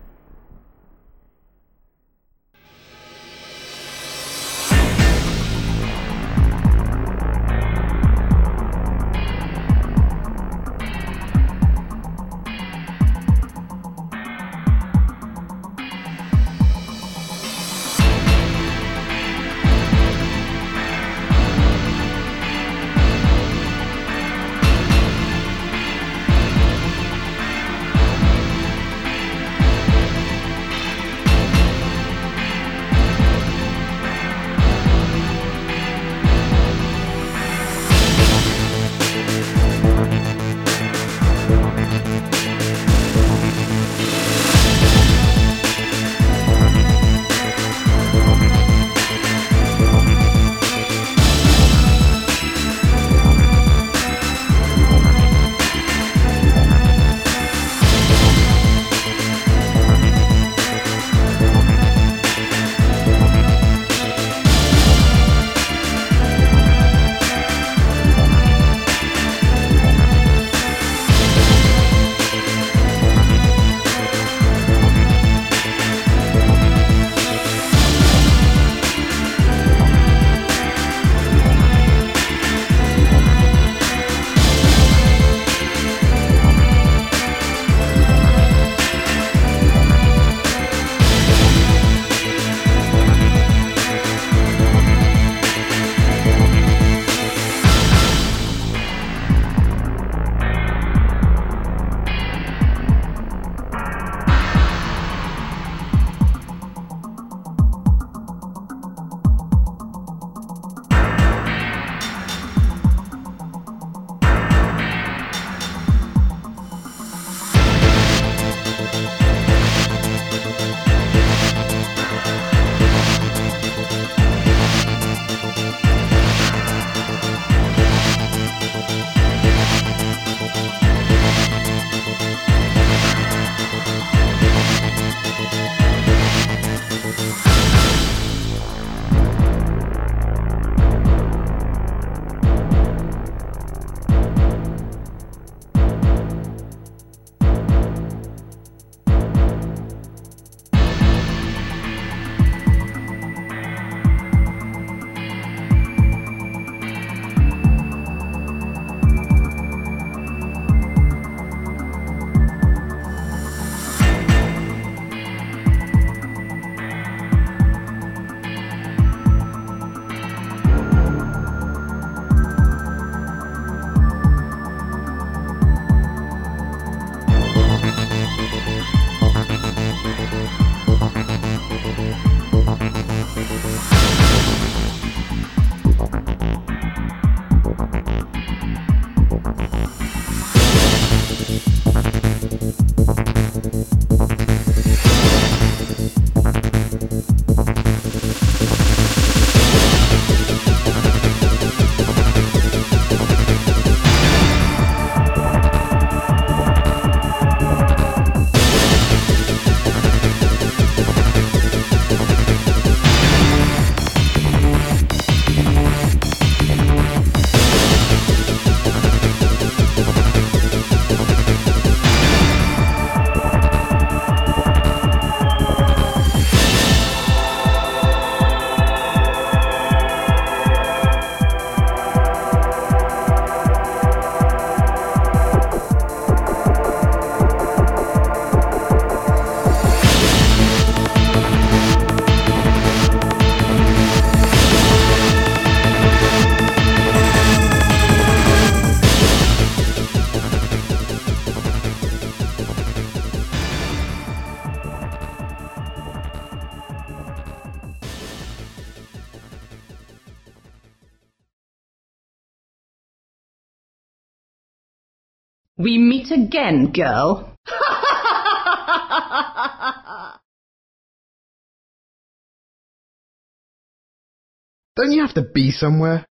Again, girl. Don't you have to be somewhere?